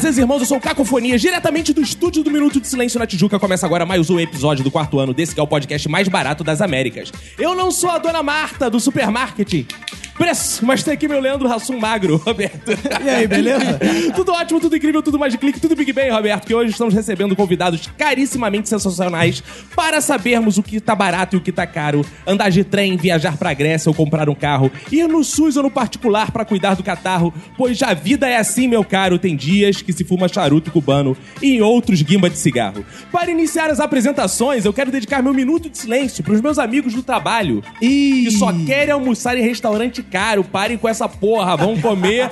Bem, fazeres irmãos, eu sou o Cacofonia, diretamente do estúdio do Minuto de Silêncio na Tijuca. Começa agora mais um episódio do quarto ano desse que é o podcast mais barato das Américas. Eu não sou a dona Marta do supermarketing. Preço, mas tem aqui meu Leandro Rassum Magro, Roberto. E aí, beleza? tudo ótimo, tudo incrível, tudo mais de clique, tudo Big Bang, Roberto, que hoje estamos recebendo convidados carissimamente sensacionais para sabermos o que tá barato e o que tá caro, andar de trem, viajar pra Grécia ou comprar um carro, ir no SUS ou no particular para cuidar do catarro, pois a vida é assim, meu caro, tem dias que se fuma charuto cubano e em outros guimba de cigarro. Para iniciar as apresentações, eu quero dedicar meu minuto de silêncio pros meus amigos do trabalho, Ih. que só querem almoçar em restaurante caro, parem com essa porra, vão comer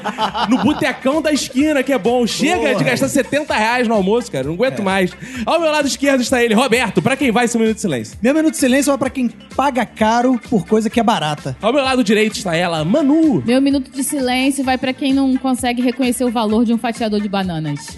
no botecão da esquina, que é bom. Chega de Porra. gastar 70 reais no almoço, cara, não aguento mais. Ao meu lado esquerdo está ele, Roberto, pra quem vai esse minuto de silêncio? Meu minuto de silêncio vai pra quem paga caro por coisa que é barata. Ao meu lado direito está ela, Manu. Meu minuto de silêncio vai pra quem não consegue reconhecer o valor de um fatiador de bananas.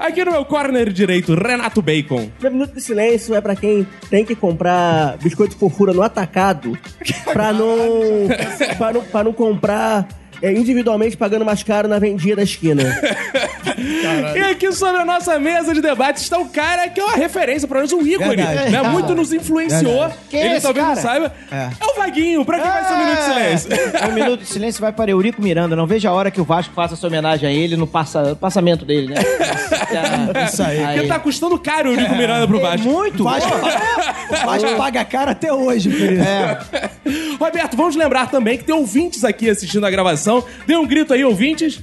Aqui no meu corner direito, Renato Bacon. Meu minuto de silêncio é pra quem tem que comprar biscoito fofura no atacado pra não, pra não, pra não comprar é, individualmente pagando mais caro na vendinha da esquina. E aqui sobre a nossa mesa de debate está o cara que é uma referência pra nós, o Igor. Verdade. Né? Muito nos influenciou. Quem é Ele esse talvez não cara? saiba. É. É. o Vaguinho, pra quem vai ser o minuto de silêncio. Um minuto de silêncio vai para Eurico Miranda. Não vejo a hora que o Vasco faça essa homenagem a ele no passa, passamento dele, né? Isso aí. Porque tá custando caro o Eurico Miranda pro Vasco. Muito! O Vasco, o Vasco paga caro até hoje. É. Roberto, vamos lembrar também que tem ouvintes aqui assistindo a gravação. Dê um grito aí, ouvintes.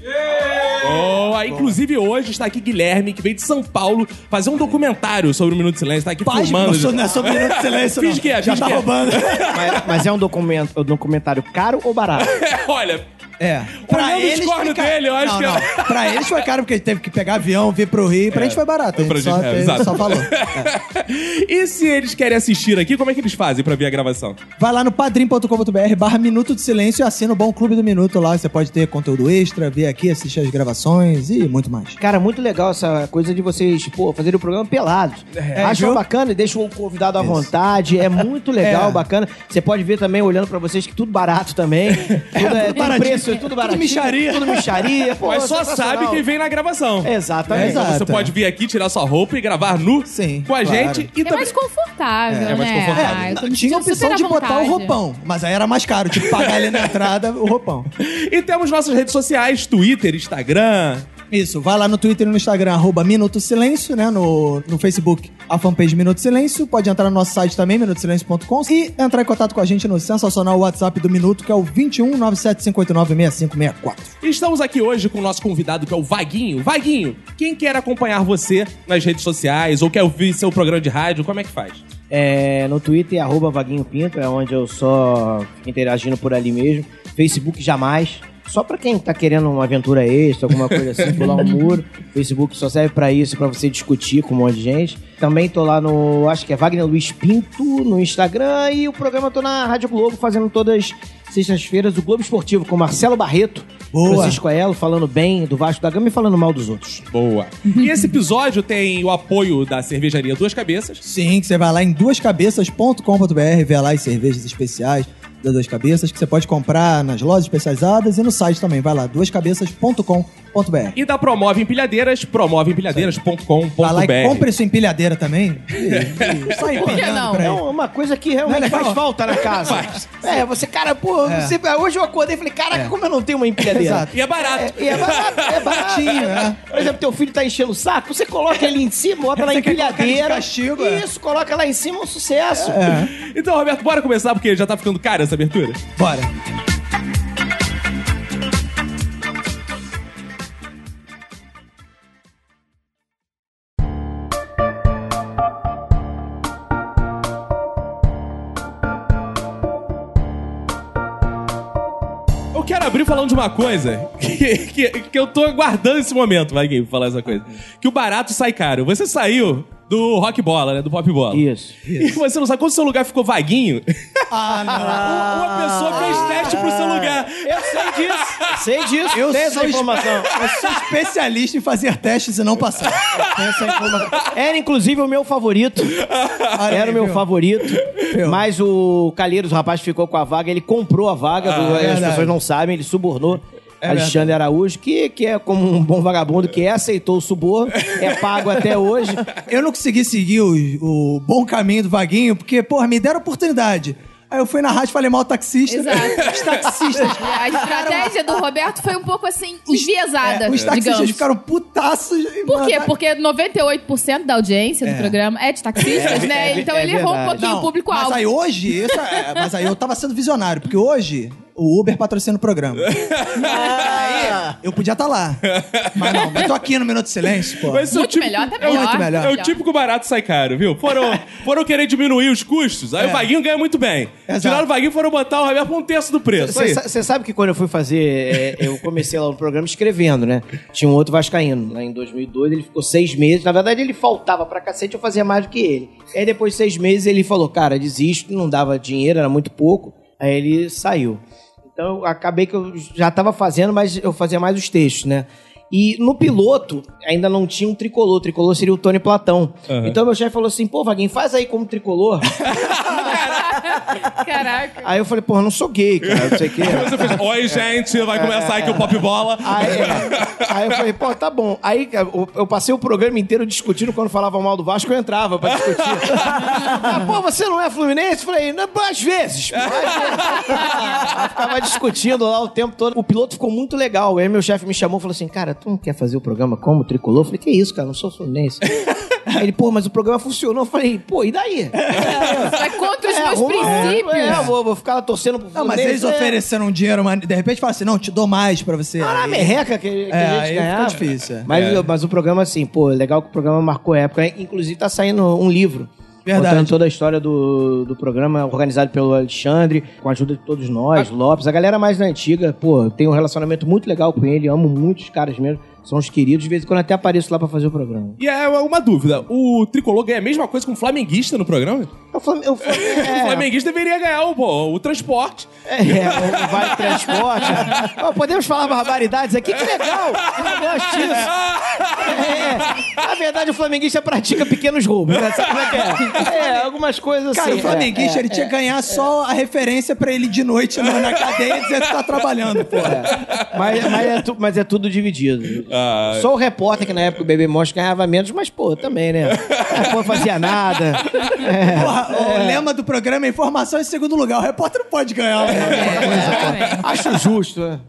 Boa! Inclusive hoje está aqui Guilherme, que veio de São Paulo fazer um documentário sobre o Minuto de Silêncio. Tá aqui Paz, filmando. não não é sobre minuto de silêncio, Finge não. que é, Já finge tá que é. roubando. Mas, mas é um, documento, um documentário caro ou barato? Olha, É. Olhando os cornos fica- dele, eu acho não, que- Não. Pra eles foi caro porque ele teve que pegar avião, vir pro Rio. Pra gente foi barato. A pra gente gente- só, é, fez- exato. só falou. e se eles querem assistir aqui, como é que eles fazem pra ver a gravação? Vai lá no padrim.com.br barra Minuto de Silêncio e assina o Bom Clube do Minuto lá. Você pode ter conteúdo extra, ver aqui, assistir as gravações e muito mais. Cara, muito legal essa coisa de vocês, pô, fazerem o programa pelados. Acham viu? bacana e deixam o convidado à Isso. vontade. É muito legal, É. bacana. Você pode ver também, olhando pra vocês, que tudo barato também. Tudo, é, tudo baratinho. preço, tudo baratinho. micharia. Tudo micharia. Pô, Mas só sabe quem vem na gravação. Exatamente. Então você pode vir aqui, tirar sua roupa e gravar nu Sim, com a claro. gente. E É também... mais confortável, É, é mais né? confortável. Ah, Tinha a opção de botar o roupão, mas aí era mais caro, tipo, pagar ali na entrada o roupão. E temos nossas redes sociais, Twitter, Instagram. Isso, vai lá no Twitter e no Instagram, arroba Minuto Silêncio, né? No, no Facebook, a fanpage Minuto Silêncio. Pode entrar no nosso site também, minutosilencio.com. E entrar em contato com a gente no sensacional WhatsApp do Minuto, que é o 21 97589 6564. E estamos aqui hoje com o nosso convidado, que é o Vaguinho. Vaguinho, quem quer acompanhar você nas redes sociais ou quer ouvir seu programa de rádio, como é que faz? É, no Twitter, arroba Vaguinho Pinto, é onde eu só fico interagindo por ali mesmo. Facebook, jamais. Só pra quem tá querendo uma aventura extra, alguma coisa assim, pular um muro. Facebook só serve pra isso, pra você discutir com um monte de gente. Também tô lá no, acho que é Wagner Luiz Pinto, no Instagram. E o programa eu tô na Rádio Globo, fazendo todas sextas-feiras o Globo Esportivo com Marcelo Barreto, Boa. Francisco Aelo, falando bem do Vasco da Gama e falando mal dos outros. Boa. E esse episódio tem o apoio da cervejaria Duas Cabeças. Sim, que você vai lá em duascabeças.com.br, vê lá as cervejas especiais das Duas Cabeças, que você pode comprar nas lojas especializadas e no site também. Vai lá, duascabeças.com.br. E da Promove Empilhadeiras, promoveempilhadeiras.com.br. Vai lá e compre sua empilhadeira também. E, e sai Por que empilhando não? por aí. É uma coisa que realmente Não é legal? faz falta na casa. É, você, cara, pô, É. você- hoje eu acordei e falei, caraca, como eu não tenho uma empilhadeira. Exato. E é barato. É, e é barato, é baratinho. é. Por exemplo, teu filho tá enchendo o saco, você coloca ele em cima, bota lá Você quer colocar ele de empilhadeira. castigo, é. Isso, coloca lá em cima, um sucesso. Então, Roberto, bora começar porque já tá ficando cara essa abertura. Bora. Abrir falando de uma coisa que, que, que eu tô aguardando esse momento, vai, Gui, falar essa coisa. Que o barato sai caro. Você saiu do rock bola, né? Do pop bola. Isso. E você não sabe, quando o seu lugar ficou vaguinho, Ah, não. uma pessoa fez teste pro seu lugar. Eu sei disso. sei disso. Eu Tem essa informação. Eu sou especialista em fazer testes e não passar. Tem essa informação. Era inclusive o meu favorito. Olha Era aí, o meu viu? favorito. Viu? Mas o Calheiros, o rapaz, ficou com a vaga. Ele comprou a vaga. do- as verdade. pessoas não sabem. Ele subornou. É Alexandre Araújo, que, que é como um bom vagabundo que é, aceitou o suborno, é pago até hoje. Eu não consegui seguir o, o bom caminho do Vaguinho, porque, porra, me deram oportunidade. Aí eu fui na rádio e falei mal taxista. Exato. Os taxistas. A estratégia do Roberto foi um pouco assim, enviesada, É, os taxistas digamos. ficaram putaços. Por quê? Porque 98% da audiência do programa é de taxistas, É, né? é, então é ele errou um pouquinho o público-alvo. Mas aí hoje, isso é- mas aí eu tava sendo visionário, porque hoje o Uber patrocina o programa. aí eu podia estar lá. Mas não, mas tô aqui no Minuto de Silêncio, pô. Mas é o Muito melhor, até é o- melhor. Muito melhor. É o típico barato sai caro, viu? Foram, foram querer diminuir os custos, aí É. o Vaguinho ganha muito bem. Exato. Tiraram o Vaguinho e foram botar o Roberto por um terço do preço. Aí. Você sabe que quando eu fui fazer, é, eu comecei lá no programa escrevendo, né? Tinha um outro vascaíno, lá em 2002, ele ficou seis meses. Na verdade, ele faltava pra cacete, eu fazia mais do que ele. Aí depois de seis meses, ele falou, cara, desisto, não dava dinheiro, era muito pouco. Aí ele saiu. Então, eu acabei que eu já tava fazendo, mas eu fazia mais os textos, né? E no piloto, ainda não tinha um tricolor. O tricolor seria o Tony Platão. Então, meu chefe falou assim, pô, Vaguinho, faz aí como tricolor. Caraca. aí eu falei, pô, eu não sou gay, cara, não sei o quê. Aí você fez, oi gente, vai começar aqui o Pop Bola. Aí, aí eu falei, pô, tá bom. Aí eu, eu passei o programa inteiro discutindo quando falava mal do Vasco, eu entrava pra discutir. ah, pô, você não é Fluminense? Eu falei, não, às vezes. pô, às vezes. Aí ficava discutindo lá o tempo todo. O piloto ficou muito legal. Aí meu chefe me chamou e falou assim, cara, tu não quer fazer o programa como tricolor? Eu falei, que isso, cara, não sou Fluminense. Aí ele, pô, mas o programa funcionou. Eu falei, pô, e daí? Vai contra os É, meus arruma- princípios. É, vou, vou ficar lá torcendo pro Não, mas eles é. ofereceram um dinheiro, mas de repente fala assim: não, te dou mais pra você. Ah, merreca que, que É, a gente fica ganhava. difícil, é. Mas, É. mas o programa, assim, pô, legal que o programa marcou época. Inclusive, tá saindo um livro. Verdade. Contando toda a história do, do programa, organizado pelo Alexandre, com a ajuda de todos nós, Lopes. A galera mais da antiga, pô, tem um relacionamento muito legal com ele, amo muito os caras mesmo. São os queridos, de vez em quando até apareço lá pra fazer o programa. E é uma dúvida: o tricolor ganha a mesma coisa que um flamenguista no programa? Eu falei, O é, flamenguista deveria ganhar o, o transporte. É, o Vale Transporte. Ó, podemos falar barbaridades aqui? Que legal! Eu gosto disso. É, na verdade, o flamenguista pratica pequenos roubos, né? Sabe como é que é? É, algumas coisas assim. Cara, o flamenguista, é, ele tinha que ganhar só a referência pra ele de noite na, na cadeia e dizer que tá trabalhando, pô. é. Mas, mas, é tu- mas é tudo dividido. Ah. Só o repórter, que na época o Bebê Monstro ganhava menos, mas, pô, também, né? É, pô, fazia nada. É. Porra, o lema do programa é informação em segundo lugar. O repórter não pode ganhar. né? Exatamente. Acho justo, né?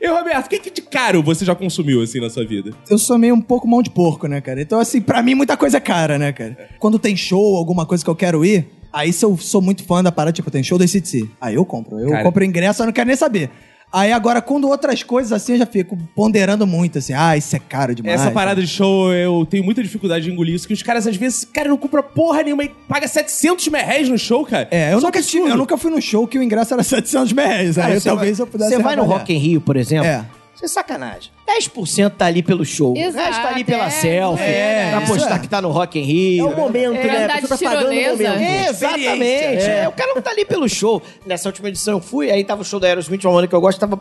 E, Roberto, o que, que de caro você já consumiu, assim, na sua vida? Eu sou meio um pouco mão de porco, né, cara? Então, assim, pra mim muita coisa é cara, né, cara? Quando tem show, alguma coisa que eu quero ir, aí se eu sou muito fã da parada, tipo, tem show da CTC. Aí eu compro. Eu Cara. compro ingresso, eu não quero nem saber. Aí agora, quando outras coisas assim, eu já fico ponderando muito, assim, ah, isso é caro demais. Essa parada de show, eu tenho muita dificuldade de engolir isso, que os caras, às vezes, cara, não compra porra nenhuma e paga 700 merréis no show, cara. É, eu Isso nunca, absurdo. tive, eu nunca fui num show que o ingresso era 700 reais. Aí eu, talvez vai, eu pudesse Você vai no. Rock in Rio, por exemplo? É. Isso é sacanagem. 10% tá ali pelo show. o Exato, resto tá ali pela é, selfie. é, pra isso postar é. que tá no Rock in Rio. É o momento, É, né? A pessoa tá pagando o momento. É, exatamente. É, o cara não tá ali pelo show. Nessa última edição eu fui, aí tava o show da Aerosmith, uma banda que eu gosto, tava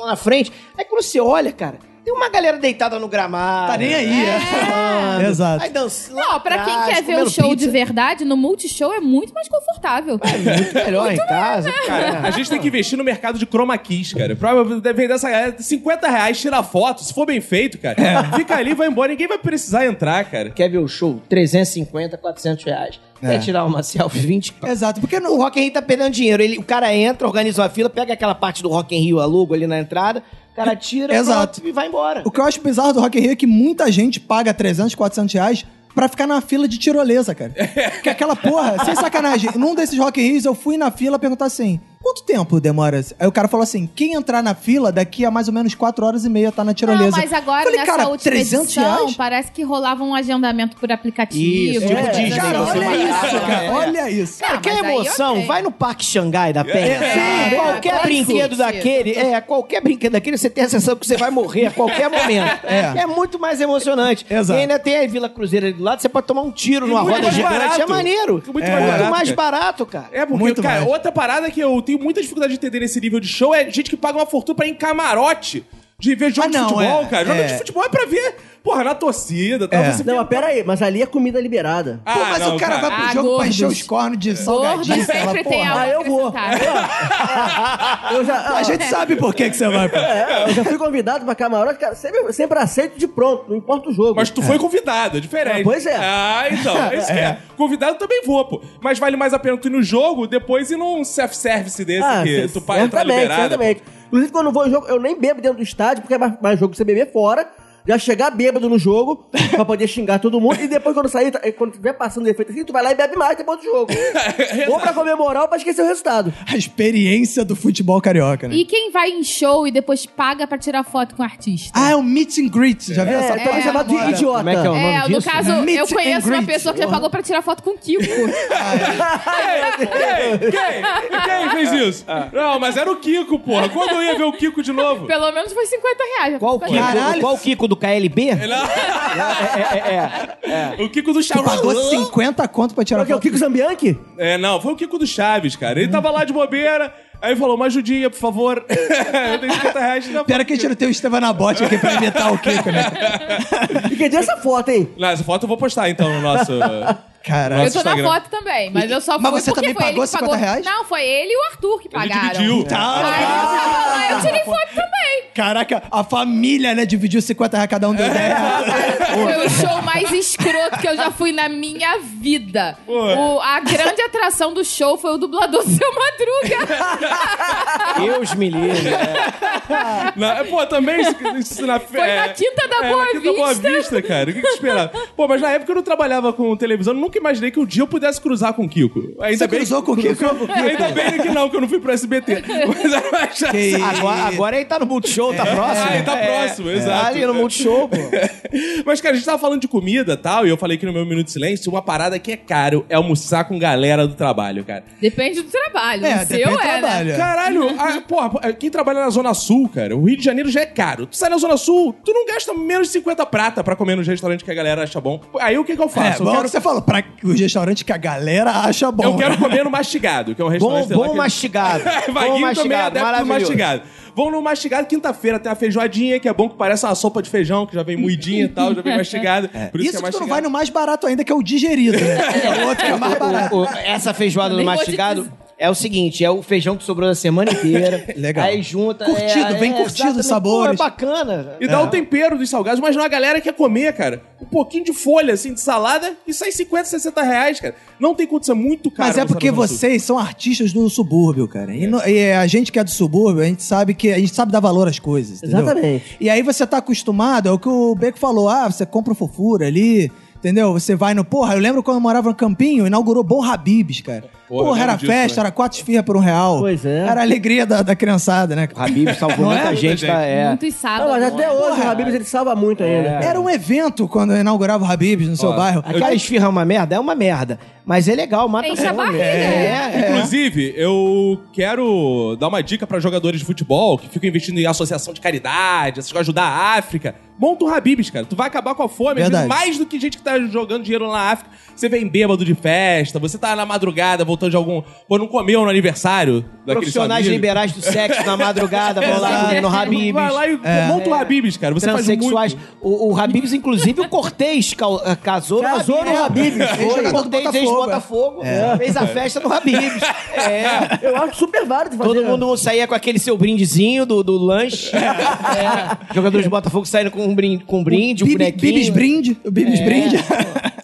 lá na frente. Aí quando você olha, cara, tem uma galera deitada no gramado. Tá nem aí, é. falando. Exato. Aí dança. Não, pra quem quer ver o show pizza. de verdade, no Multishow é muito mais confortável. É muito melhor em casa. Cara, a gente tem que investir no mercado de chroma keys, cara. Pra vender essa galera, 50 reais, tirar foto, se for bem feito, cara. Fica ali, vai embora, ninguém vai precisar entrar, cara. Quer ver o show? 350, 400 reais. Quer tirar uma selfie? 20 Exato, porque O no, Rock in Rio tá perdendo dinheiro. Ele, o cara entra, organiza uma fila, pega aquela parte do Rock in Rio, aluga ali na entrada, o cara tira Exato. pronto, e vai embora. o que eu acho bizarro do Rock in Rio é que muita gente paga 300, 400 reais pra ficar na fila de tirolesa, cara. Porque aquela porra, sem sacanagem, num desses Rock in Rios eu fui na fila perguntar assim, quanto tempo demora? Aí o cara falou assim, quem entrar na fila, daqui a mais ou menos 4 horas e meia tá na tirolesa. Não, mas agora, Falei, nessa cara, última 300 edição, reais? parece que rolava um agendamento por aplicativo. Isso, tipo É, Disney. Cara, você olha vai- isso, cara, É. olha isso. Cara, quer aí, emoção? ok. Vai no Parque Xangai da Penha. É, qualquer é, brinquedo é, daquele, é, qualquer brinquedo daquele, você tem a sensação que você vai morrer a qualquer momento. É. É, muito mais emocionante. Exato. E ainda tem a Vila Cruzeiro ali do lado, você pode tomar um tiro E numa roda gigante. barato. É maneiro. Muito Muito, mais barato, mais cara. barato, cara. É, porque, Muito cara, mais. outra parada que eu tenho muita dificuldade de entender nesse nível de show é gente que paga uma fortuna pra ir em camarote de ver jogo Ah, não, de futebol, é, cara. Jogo é. de futebol é pra ver, porra, na torcida. Tá? É. Você Não, mas pera aí, mas ali é comida liberada. Ah, Pô, mas não, o cara, vai pro Ah, jogo pra gordos. encher os cornos de Gordo salgadinho. sei lá, sempre tem porra. algo Ah, eu vou. acrescentar. Eu já, A gente sabe por que, que você vai. pô. é, eu já fui convidado pra camarote, cara, sempre, sempre aceito de pronto, não importa o jogo. Mas tu foi convidado, é diferente. Ah, pois é. Ah, então, é isso que é. Convidado também vou, pô. Mas vale mais a pena tu ir no jogo, depois ir num self-service desse Ah, que tu paga entrar certamente, liberado. certamente. Inclusive, quando eu vou em jogo, eu nem bebo dentro do estádio, porque é mais, mais jogo você beber fora. Já chegar bêbado no jogo, pra poder xingar todo mundo, e depois quando sair, quando tiver passando efeito assim, tu vai lá e bebe mais depois do jogo. ou pra comemorar ou pra esquecer o resultado. A experiência do futebol carioca, né? E quem vai em show e depois paga pra tirar foto com o artista? Ah, é o meet and greet. Já viu É, essa também é, chamado de agora. idiota. Como é que é o nome É, no disso? caso, Meet eu conheço uma greet. pessoa que já pagou pra tirar foto com o Kiko. Quem? Quem? Quem fez isso? Não, mas era o Kiko, porra. Quando eu ia ver o Kiko de novo? Pelo menos foi 50 reais. Qual Kiko? Qual Kiko do KLB? O Kiko do Tu Chaves. pagou 50 conto pra tirar é o foto. Kiko Zambianchi? É, não, foi o Kiko do Chaves, cara. Ele tava lá de bobeira, aí falou, uma ajudinha, por favor. eu tenho 50 reais. Não, Pera que a gente não tem o Esteban Bote aqui pra imitar o Kiko, né? E deu essa foto, hein? Não, essa foto eu vou postar então no nosso. Caralho. Eu tô na foto também, mas eu só Mas fui você porque também foi pagou ele que 50 reais? Não, foi ele e o Arthur que pagaram. dividiu. Tá. Aí eu tava lá, eu tirei foto também. Caraca, a família, né, dividiu 50 reais, cada um deu 10 reais. Foi o show mais escroto que eu já fui na minha vida. O- a grande atração do show foi o dublador Seu Madruga. Deus me livre. Na- pô, também isso, isso na Foi na Quinta da é, Boa na Quinta Boa Vista. Vista, cara. O que, que tu esperava? Pô, mas na época eu não trabalhava com televisão, eu nunca imaginei que um dia eu pudesse cruzar com o Kiko. Ainda Você bem cruzou com o Kiko? Ainda bem que não, que eu não fui pro SBT. Mas eu Que isso. Agora, agora ele tá no Multishow, tá próximo? Ah, ele tá próximo, exato. Ali no Multishow, pô. Mas, cara, a gente tava falando de comida e tal, e eu falei aqui no meu Minuto de Silêncio, uma parada que é caro é almoçar com galera do trabalho, cara. Depende do trabalho. É, o seu do é, né? trabalho. Caralho, a, porra, quem trabalha na Zona Sul, cara, o Rio de Janeiro já é caro. Tu sai na Zona Sul, tu não gasta menos de 50 prata pra comer nos restaurantes que a galera acha bom. Aí o que que eu É, faço? eu bom quero, que você falou, pra os restaurantes que a galera acha bom. eu quero né? comer no Mastigado, que é um Bom, restaurante... bom que- mastigado. Vaguinho bom também é mastigado, adepto do maravilhoso. mastigado. Vão no mastigado quinta-feira, tem a feijoadinha, que é bom que parece uma sopa de feijão, que já vem moidinha e tal, já vem mastigada. Por isso, Isso que é que tu não mastigado. vai no mais barato ainda, que é o digerido, né? É o outro que é mais barato. O- o- essa feijoada te mastigado dizer. É o seguinte: é o feijão que sobrou da semana inteira. Legal. Aí junta. Curtido, é, bem é, curtido os sabores. Pô, é bacana. E dá o tempero dos salgados, mas não a galera quer comer, cara. Um pouquinho de folha, assim, de salada, e sai 50, 60 reais, cara. Não tem condição, é muito caro. Mas é porque vocês são artistas do subúrbio, cara. E, no- e a gente que é do subúrbio, a gente sabe que a gente sabe dar valor às coisas. entendeu? Exatamente. E aí você tá acostumado, é o que o Beco falou, ah, você compra fofura ali, entendeu? Você vai no. Porra, eu lembro quando eu morava no Campinho, inaugurou Bom Habibs, cara. Porra, eu Porra, era disso, festa, né? era quatro esfirras por um real. Pois é. Era a alegria da, da criançada, né? O Habib salvou Não é? muita Muita gente. Tá, é. Muitos Não, sábados. mas até hoje Porra. o Habibs ele salva muito ainda. Era um evento quando inaugurava o Habibs no seu Ó, bairro. Aquela esfirra é uma merda? É uma merda. Mas é legal, mata Enche a fome. barriga. É, é. Inclusive, eu quero dar uma dica pra jogadores de futebol que ficam investindo em associação de caridade, essas coisas, ajudar a África. Monta um Habibs, cara. Tu vai acabar com a fome. Às vezes, Verdade. mais do que gente que tá jogando dinheiro lá na África. Você vem bêbado de festa, você tá na madrugada voltando de algum. Pô, não comeu no aniversário daquele Profissionais amigo. liberais do sexo na madrugada vão lá no Habibs. Vai lá e monta um Habibs, cara. Você faz Transexuais. muito. O, o Habibs, inclusive, o Cortez eh, casou, Casou no Habibs, foi. O Cortez, Botafogo, ex-Botafogo, fez a festa no Habibs. É. Eu acho super válido fazer. Todo mundo saía com aquele seu brindezinho do, do lanche. É. Jogadores de Botafogo saíram com um brinde, com um, brinde, um Bibi- bonequinho. Bibis brinde, o Bibis brinde.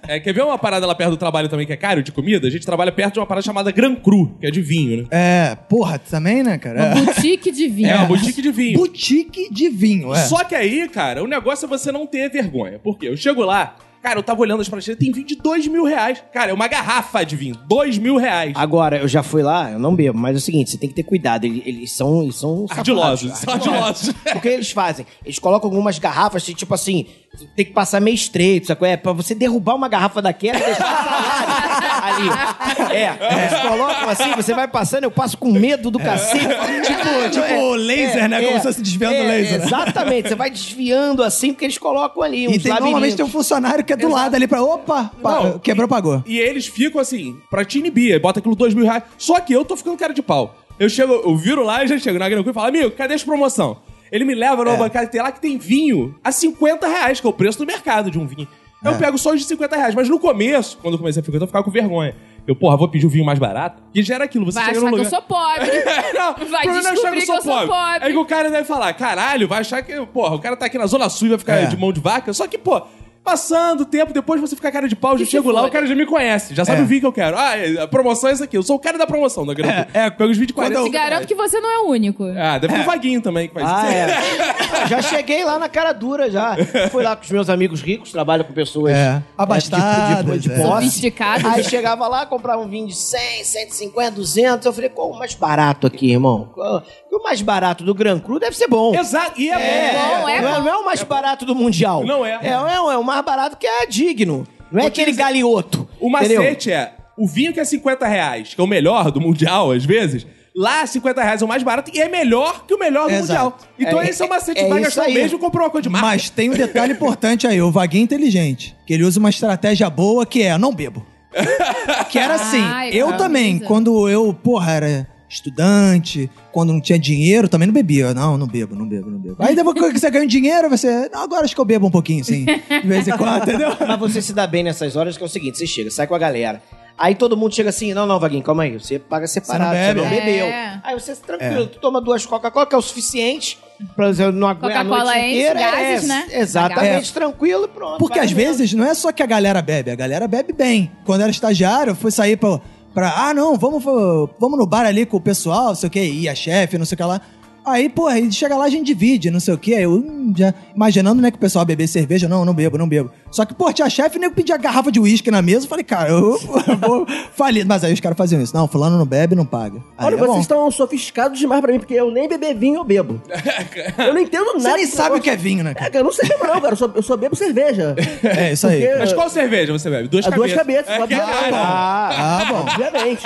É, quer ver uma parada lá perto do trabalho também que é caro de comida? A gente trabalha perto de uma parada chamada Gran Cru, que é de vinho, né? É, porra, também, né, cara? É. Boutique de vinho. É, uma boutique de vinho. Boutique de vinho, é. Só que aí, cara, o negócio é você não ter vergonha. Por quê? Eu chego lá, Cara, eu tava olhando as prateleiras, tem vinho de dois mil reais. Cara, é uma garrafa de vinho, dois mil reais. Agora, eu já fui lá, eu não bebo, mas é o seguinte, você tem que ter cuidado. Eles, eles são. Eles são Ardilosos, são ardilosos. O que eles fazem? Eles colocam algumas garrafas, tipo assim, tem que passar meio estreito, sabe? É pra você derrubar uma garrafa daquela e deixar ali. É, eles colocam assim, você vai passando, eu passo com medo do cacete. Tipo, tipo laser, né? Como se fosse desviando é, laser. Exatamente, você vai desviando assim, porque eles colocam ali uns E tem, normalmente tem um funcionário que é do lado ali pra. Opa! pa- Não, quebrou, pagou. E eles ficam assim, pra te inibir, bota aquilo dois mil reais. Só que eu tô ficando cara de pau. Eu chego, eu viro lá e já chego na Grancu e falo, amigo, cadê as promoção? Ele me leva numa bancada que tem lá que tem vinho a 50 reais, que é o preço do mercado de um vinho. Eu pego só os de 50 reais, mas no começo, quando eu comecei a frequentar, eu ficava com vergonha. Eu, porra, vou pedir o vinho mais barato. E já era aquilo, você Vai chega achar no que eu lugar... sou pobre. não, Vai o problema é achar descobrir que eu sou pobre. Aí que o cara deve falar, caralho, vai achar que, porra, o cara tá aqui na Zona Sul e vai ficar É. de mão de vaca. Só que, pô, passando o tempo, depois você fica cara de pau, já chego lá, o cara já me conhece, já sabe É. o vinho que eu quero. Ah, é, a promoção é essa aqui, eu sou o cara da promoção da Granada. É, é, pega os 20 40. quando Te garanto que você não é o único. Ah, deve ter um vaguinho também que faz Ah, isso. é. já cheguei lá na cara dura já. Fui lá com os meus amigos ricos, trabalho com pessoas É, abastadas, de, de, de é. posse. Sofisticados. Aí chegava lá, comprava um vinho de 100, 150, 200. Eu falei, qual o mais barato aqui, irmão? Qual- O mais barato do Gran Cru deve ser bom. Exato, e é, É, bom. bom, é não, é, bom. não é o mais barato do Mundial. Não é. É, é, é o mais barato que é digno. Não é aquele dizer- galioto. O entendeu? macete é, o vinho que é 50 reais, que é o melhor do Mundial, às vezes, lá 50 reais é o mais barato e é melhor que o melhor do Exato. Mundial. Então É, esse é o macete, é vai gastar o aí. mesmo e comprou uma coisa de marca. Mas tem um detalhe importante aí, o Vaguinho é inteligente. Que ele usa uma estratégia boa que é, não bebo. que era assim, Ai, eu também, usa. quando eu, porra, era estudante, quando não tinha dinheiro, também não bebia. Não, não bebo, não bebo, não bebo. Aí depois que você ganha dinheiro, você, não, agora acho que eu bebo um pouquinho, sim. De vez em quando, entendeu? Mas você se dá bem nessas horas que é o seguinte, você chega, sai com a galera. Aí todo mundo chega assim, não, não, Vaguinho, calma aí, você paga separado, você Você não, não bebe. bebeu. É. Aí você, tranquilo, tu toma duas Coca-Cola, que é o suficiente pra você não aguentar a noite Coca-Cola enche inteira. gases, é, né? Exatamente, tranquilo e pronto. Porque às mesmo. vezes não é só que a galera bebe, a galera bebe bem. Quando era estagiário, eu fui sair pra, pra ah, não, vamos, vamos no bar ali com o pessoal, não sei o que, e a chefe, não sei o que lá. Aí, porra, aí chega lá, a gente divide, não sei o que. Aí eu hum, já imaginando, né, que o pessoal beber cerveja. Não, não bebo, não bebo. Só que, pô, tinha chefe, nem pedia garrafa de uísque na mesa. Eu falei, cara, eu, eu vou falir. Mas aí os caras faziam isso. Não, fulano não bebe, não paga. Aí Olha, é bom. vocês estão sofisticados demais pra mim, porque eu nem beber vinho eu bebo. Eu não entendo nada. Você nem sabe o que é vinho, né, É, cara? cara, eu não sei beber não, cara. Eu só, eu só bebo cerveja. É, isso aí. Porque- Mas qual cerveja você bebe? Duas As duas cabeças. cabeças, É, é obviamente. caro. Ah, bom. Obviamente.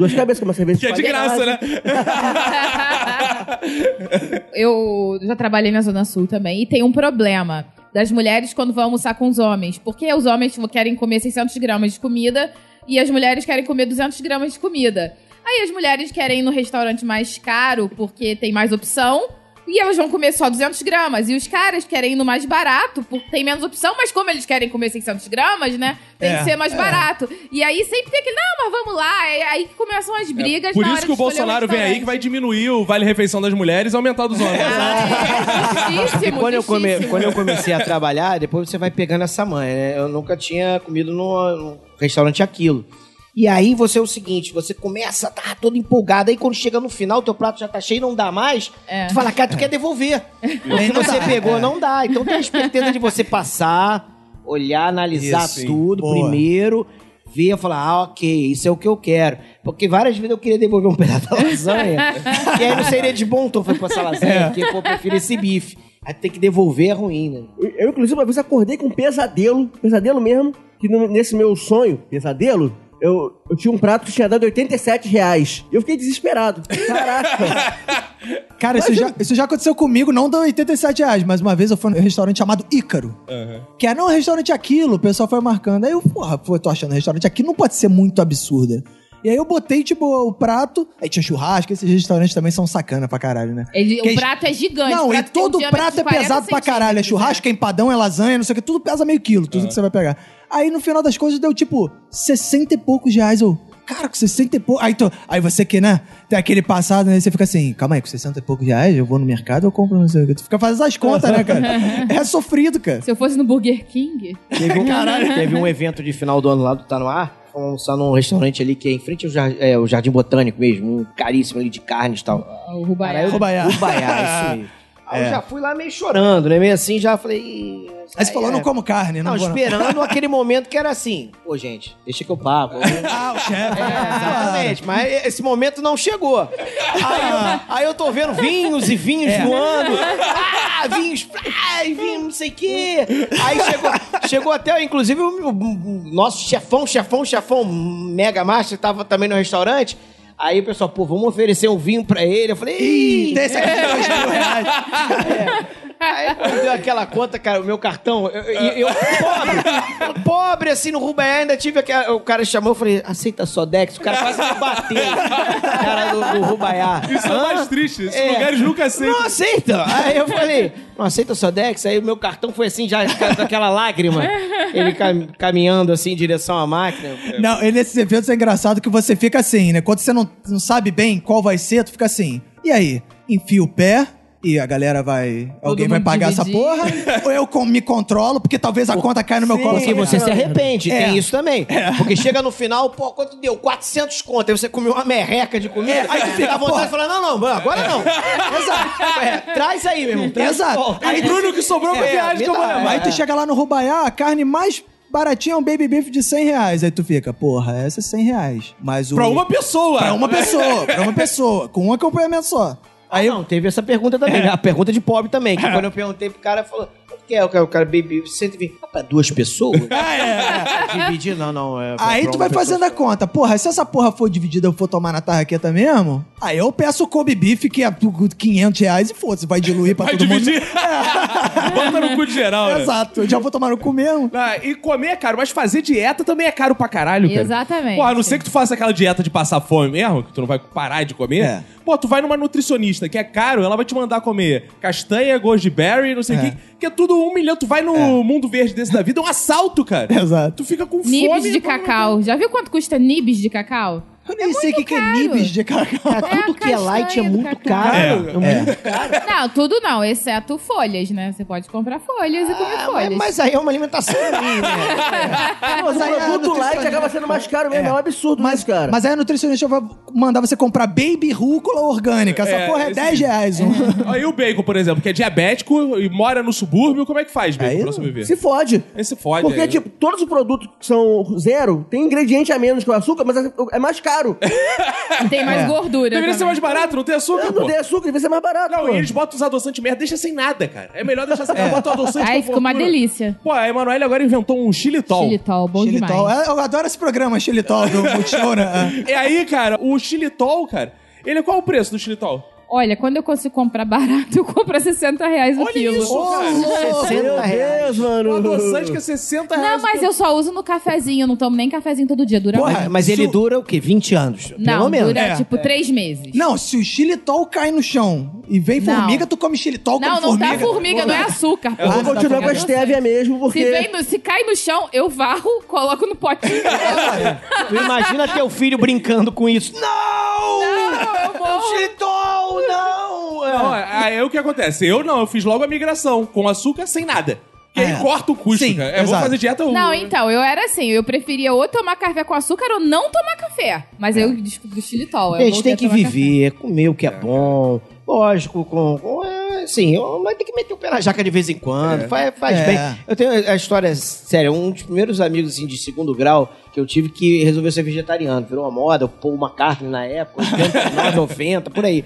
Duas cabeças, é uma cerveja Que é de graça, né? Eu já trabalhei na Zona Sul também e tem um problema das mulheres quando vão almoçar com os homens. Porque os homens querem comer 600 gramas de comida e as mulheres querem comer 200 gramas de comida. Aí as mulheres querem ir no restaurante mais caro porque tem mais opção. E elas vão comer só 200 gramas. E os caras querem ir no mais barato, porque tem menos opção. Mas como eles querem comer 600 gramas, né? Tem É, que ser mais é. barato. E aí sempre tem aquele, não, mas vamos lá. É aí que começam as brigas Por na isso hora que o Bolsonaro vem aí que vai diminuir o vale-refeição das mulheres e aumentar dos homens. Ah, é justíssimo, quando eu, come- justíssimo. quando eu comecei a trabalhar, depois você vai pegando essa manha, né? Eu nunca tinha comido no, no restaurante aquilo. E aí você é o seguinte, você começa a tá todo empolgado, aí quando chega no final, teu prato já tá cheio, não dá mais, É. tu fala, cara, tu quer devolver. O que você pegou não dá. Então tem a esperteza de você passar, olhar, analisar Isso, tudo Boa. primeiro, ver, falar, ah, ok, isso é o que eu quero. Porque várias vezes eu queria devolver um pedaço da lasanha, e aí não seria de bom tom pra essa lasanha, porque pô, eu prefiro esse bife. Aí tem que devolver é ruim, né? Eu, eu, inclusive, uma vez acordei com um pesadelo, pesadelo mesmo, que no- nesse meu sonho, pesadelo, eu, eu tinha um prato que tinha dado 87 reais. E eu fiquei desesperado. Caraca. Cara, isso já, isso já aconteceu comigo, não deu 87 reais, mas uma vez eu fui num restaurante chamado Ícaro. Que era um restaurante aquilo, o pessoal foi marcando. Aí eu, porra, pô, tô achando restaurante aqui não pode ser muito absurda. E aí eu botei, tipo, o prato. Aí tinha churrasco, esses restaurantes também são sacana pra caralho, né? Ele- o é- prato é gigante. Não, o e um todo diâmetro prato é 40 pesado pra caralho. É churrasco, é empadão, é lasanha, não sei o que, tudo pesa meio quilo, tudo que você vai pegar. Aí no final das coisas deu tipo 60 e poucos reais. Eu, cara, com 60 e poucos. Aí, tu- aí você que, né, tem aquele passado, né? Você fica assim, calma aí, com 60 e poucos reais eu vou no mercado eu compro não sei o que. Tu fica fazendo as contas, né, cara? É sofrido, cara. Se eu fosse no Burger King, Teve um, teve um evento de final do ano lá do Tá No Ar. Fomos almoçar num restaurante ali que é em frente ao Jardim, é, o Jardim Botânico mesmo, um caríssimo ali de carnes e tal. o Rubaiá. Rubaiá. Rubaiá, isso aí. Aí eu já fui lá meio chorando, né? Meio assim, já falei. "Ih, Aí você falou, é." não como carne, não, Não, vou, não. esperando aquele momento que era assim. Pô, gente, deixa que eu pago. Ah, o chefe. É, exatamente, mas esse momento não chegou. Aí eu, aí eu tô vendo vinhos e vinhos voando. Ah, vinhos, ah, vinho não sei o quê. Aí chegou, chegou até, inclusive, o, o- o nosso chefão, chefão, chefão, mega master, tava também no restaurante. Aí o pessoal, pô, vamos oferecer um vinho pra ele. Eu falei, ih, Desse aqui de dois mil reais. Aí quando deu aquela conta, cara, o meu cartão, eu, eu- eu pobre, pobre assim no Rubaiá, ainda tive aquela, o cara chamou, eu falei, aceita só Dex, o cara quase me bateu, o cara do, do Rubaiá. Isso é o Hã? mais triste. Esses É. lugares nunca aceitam. Não aceita. Aí eu falei, não aceita só Dex? Aí o meu cartão foi assim, já com aquela lágrima, ele cam- caminhando assim em direção à máquina. Não, e nesses eventos é engraçado que você fica assim, né? Quando você não, não sabe bem qual vai ser, tu fica assim. E aí? Enfia o pé e a galera vai. alguém vai pagar essa dividir. porra? ou eu com- me controlo, porque talvez a conta caia no meu colo. Porque você se arrepende, É. tem isso também. Porque chega no final, pô, quanto deu? 400 conto. Aí você comeu uma merreca de comida. aí tu fica à vontade de falar, não, não, agora não. Exato. É, traz aí, meu irmão. Traz Exato. Aí, Bruno, que sobrou pra É, viagem que eu vou levar. Aí tu chega lá no Rubaiá, a carne mais baratinha é um baby beef de 100 reais. Aí tu fica, porra, essa é 100 reais. Mas o... Pra uma pessoa. Pra uma pessoa, pra uma pessoa, com um acompanhamento só. Aí não, teve essa pergunta também, né? A pergunta de pobre também. Que quando eu perguntei pro cara, falou: que é o cara, o cara baby 120? Ah, pra duas pessoas? Ah, é. Dividir, não, não. É Aí tu vai pessoa fazendo a conta. Porra, se essa porra for dividida eu for tomar na tarraqueta mesmo, aí eu peço o Kobe Beef, que é 500 reais e foda-se, vai diluir pra Vai todo dividir. mundo. Bota no cu de geral, né? Exato, eu já vou tomar no cu mesmo. Ah, e comer é caro, mas fazer dieta também é caro pra caralho, cara. Exatamente. Pô, a não ser que tu faça aquela dieta de passar fome mesmo, que tu não vai parar de comer. É. Pô, tu vai numa nutricionista, que é caro, ela vai te mandar comer castanha, goji berry, não sei o É. que, que é tudo um milhão. Tu vai no mundo verde desse da vida, é um assalto, cara. Exato. Tu fica com fome. Nibs de cacau. Já viu quanto custa nibs de cacau? Eu nem sei o que, que é nibs de cacau. É Tudo que é light é muito cacau. caro. É, É, muito caro. Não, tudo não, exceto folhas, né? Você pode comprar folhas e comer Ah, folhas. mas, mas aí é uma alimentação ruim, né? Mas o aí produto light acaba sendo mais caro mesmo. É, um absurdo Mas, isso, cara. mas aí a nutricionista vai mandar você comprar baby rúcula orgânica. Essa É, porra é esse 10 reais. Um. Aí o bacon, por exemplo, que é diabético e mora no subúrbio, como é que faz, bacon, Aí pra sobreviver? Se fode. Esse fode. Porque, aí. tipo, todos os produtos que são zero tem ingrediente a menos que o açúcar, mas é- é mais caro. E tem mais gordura. Deveria ser também. mais barato, não tem açúcar, Não pô. tem açúcar, devia ser mais barato. Não, pô. e eles botam os adoçantes merda, deixa sem nada, cara. É melhor deixar sem nada, bota o adoçante com ficou uma gordura. delícia. Pô, a Emanuele agora inventou um xilitol. Xilitol, bom Xilitol. demais. É, Eu adoro esse programa, Xilitol, do Multishow, né? E aí, cara, o xilitol, cara, ele qual é o preço do xilitol? Olha, quando eu consigo comprar barato, eu compro a 60 reais o Olha quilo. isso, cara. 60 Meu reais. Deus, mano. adoçante que é 60 reais. Não, mas eu só uso no cafezinho, eu não tomo nem cafezinho todo dia, dura Porra, muito. Mas ele dura o quê? 20 anos? Não, Pelo menos. dura É, tipo três meses. Não, se o xilitol cai no chão e vem Não. formiga, tu come xilitol Não, como não formiga. dá formiga, não é açúcar. Eu vou continuar com a É stevia mesmo, porque... Se, vem no- se cai no chão, eu varro, coloco no potinho. Tu imagina teu filho brincando com isso. Não! Não, eu morro. Xilitol, não! É. Não, aí o que acontece? Eu não, eu fiz logo a migração, com açúcar sem nada. Que aí É. corta o custo, Sim, cara. Eu vou exato. fazer dieta... eu- Não, então, eu era assim, eu preferia ou tomar café com açúcar ou não tomar café. Mas eu descobri o xilitol. eu A gente voltei tem que tomar viver, comer o que é bom. Lógico, com. com é, assim, mas tem que meter o pé na jaca de vez em quando. Faz, faz É. bem. Eu tenho a história, sério, um dos primeiros amigos assim, de segundo grau que eu tive que resolveu ser vegetariano. Virou uma moda, o Paul McCartney na época, 89, 90, por aí.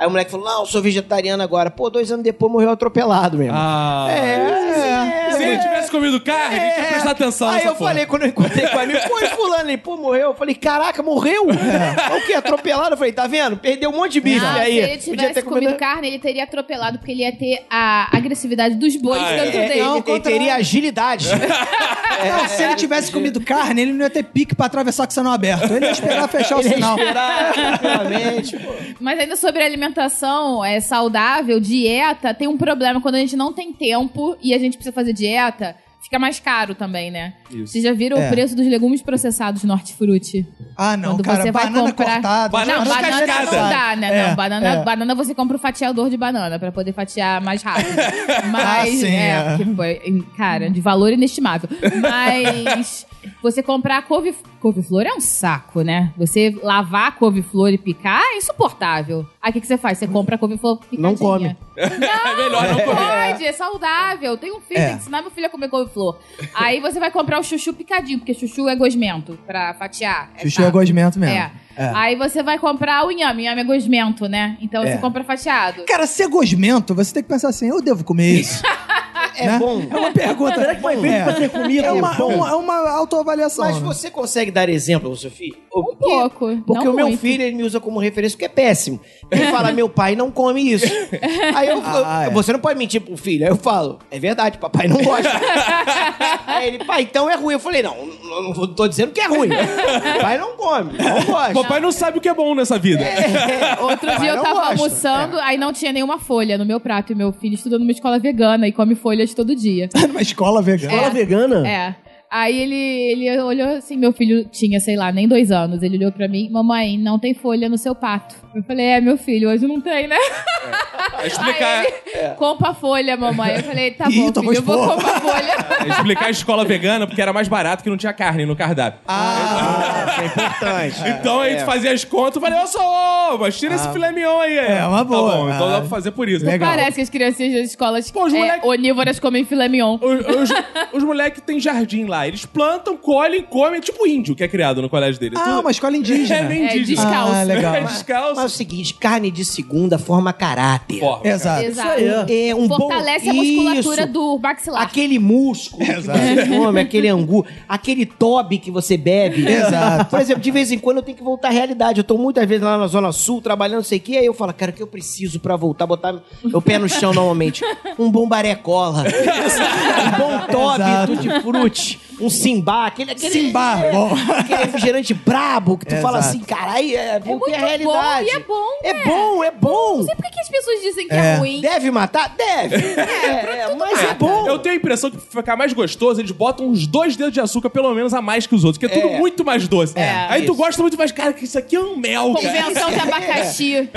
Aí o moleque falou: Não, eu sou vegetariano agora. Pô, dois anos depois morreu atropelado mesmo. Ah, é, Se ele tivesse comido carne, a gente ia prestar atenção Aí nessa eu porra. falei, quando eu encontrei com o amigo, pô, e fulano aí, pô, morreu. Eu falei, caraca, morreu? É. O quê? Atropelado? Eu falei, tá vendo? Perdeu um monte de bicho. Não, aí, se ele podia tivesse ter comido comido- carne, ele teria atropelado, porque ele ia ter a agressividade dos bois Ah, é. dentro É, dele. ele, ele teria agilidade. Não, se ele tivesse comido carne, ele não ia ter pique pra atravessar com o sinal aberto. Ele ia esperar fechar o Ele ia sinal. esperar tranquilamente, pô. Mas ainda sobre alimentação é, saudável, dieta, tem um problema quando a gente não tem tempo e a gente precisa fazer dieta, fica mais caro também, né? Isso. Vocês já viram É. o preço dos legumes processados no hortifruti? Ah, não, Quando cara. você vai banana comprar- cortada. Banana não, Banana cascada. não dá, né? É, não, banana, é. banana você compra o fatiador de banana pra poder fatiar mais rápido. Mas, Ah, sim, é, é. porque, cara, de valor inestimável. Mas você comprar couve... Couve-flor é um saco, né? Você lavar a couve-flor e picar é insuportável. Aí o que, que você faz? Você compra a couve-flor picadinha. Não come. É melhor não Não comer. pode, é saudável. Tem um filho, É. tem que ensinar meu filho a comer couve-flor. Aí você vai comprar o chuchu picadinho, porque chuchu é gosmento pra fatiar. Chuchu é saco. gosmento mesmo. É. É. Aí você vai comprar o inhame. Inhame é gosmento, né? Então É. você compra fatiado. Cara, se é gosmento, você tem que pensar assim, eu devo comer isso. É né? bom. É uma pergunta. Será que foi feito É. pra ser comido? É uma, É bom. uma- é uma autoavaliação. Mas né? você consegue dar exemplo, Sofia? Um pouco. Porque não o meu muito. filho, ele me usa como referência, porque é péssimo. Ele fala, meu pai não come isso. Aí eu, Ah, eu- é. você não pode mentir pro filho. Aí eu falo, é verdade, papai não gosta. Aí ele, pai, então é ruim. Eu falei, não, não, tô dizendo que é ruim. Pai não come, não gosta. Papai não sabe o que é bom nessa vida. Outro Pai dia eu tava gosta. almoçando, aí não tinha nenhuma folha no meu prato. E meu filho estuda numa escola vegana e come folhas todo dia. Numa escola vegana. Escola É. vegana? É. Aí ele, ele olhou assim, meu filho tinha, sei lá, nem dois anos. Ele olhou pra mim, mamãe, não tem folha no seu pato. Eu falei, é, meu filho, hoje não tem, né? É explicar, Aí ele, compra a folha, mamãe. Eu falei, tá Ih, bom, filho, eu vou comprar folha. é explicar a escola vegana porque era mais barato que não tinha carne no cardápio. Ah, isso é importante. Então a gente fazia as contas e falei, ô só, mas tira esse filé mignon aí. É, uma boa. Tá bom, então Ah. dá pra fazer por isso. Legal. Parece que as crianças das escolas Pô, os é, moleque- onívoras comem filé mignon. Os, os, os moleques têm jardim lá. Eles plantam, colhem, comem. Tipo índio que é criado no colégio dele. Ah, Tudo- uma escola indígena. É bem É, indígena. descalço. Ah, legal. É Mas é descalço. o seguinte, carne de segunda forma caráter. Porra. Exato. Exato. aí. É um Fortalece bom... a musculatura Isso. do maxilar. Aquele músculo que você come, aquele angu, aquele tobe que você bebe. Exato. Por exemplo, de vez em quando eu tenho que voltar à realidade. Eu tô muitas vezes lá na Zona Sul, trabalhando, não sei o quê, aí eu falo, cara, o que eu preciso pra voltar, botar meu pé no chão normalmente? Um bom barecola. um bom tobe, Exato. tutti-frutti. Um simbá, aquele... aquele Simba, bom. Aquele refrigerante brabo que tu fala Exato. assim, caralho, é, voltei à muito realidade. bom e é bom, É né? bom, é bom. Não sei por que as pessoas dizem que é, É. ruim. Deve matar? Deve. É, é, mas é bom. Eu tenho a impressão que pra ficar mais gostoso, eles botam uns dois dedos de açúcar pelo menos a mais que os outros, que é tudo É. muito mais doce. É. Aí tu Isso. gosta muito mais, cara, que isso aqui é um mel, cara. Convenção de abacaxi.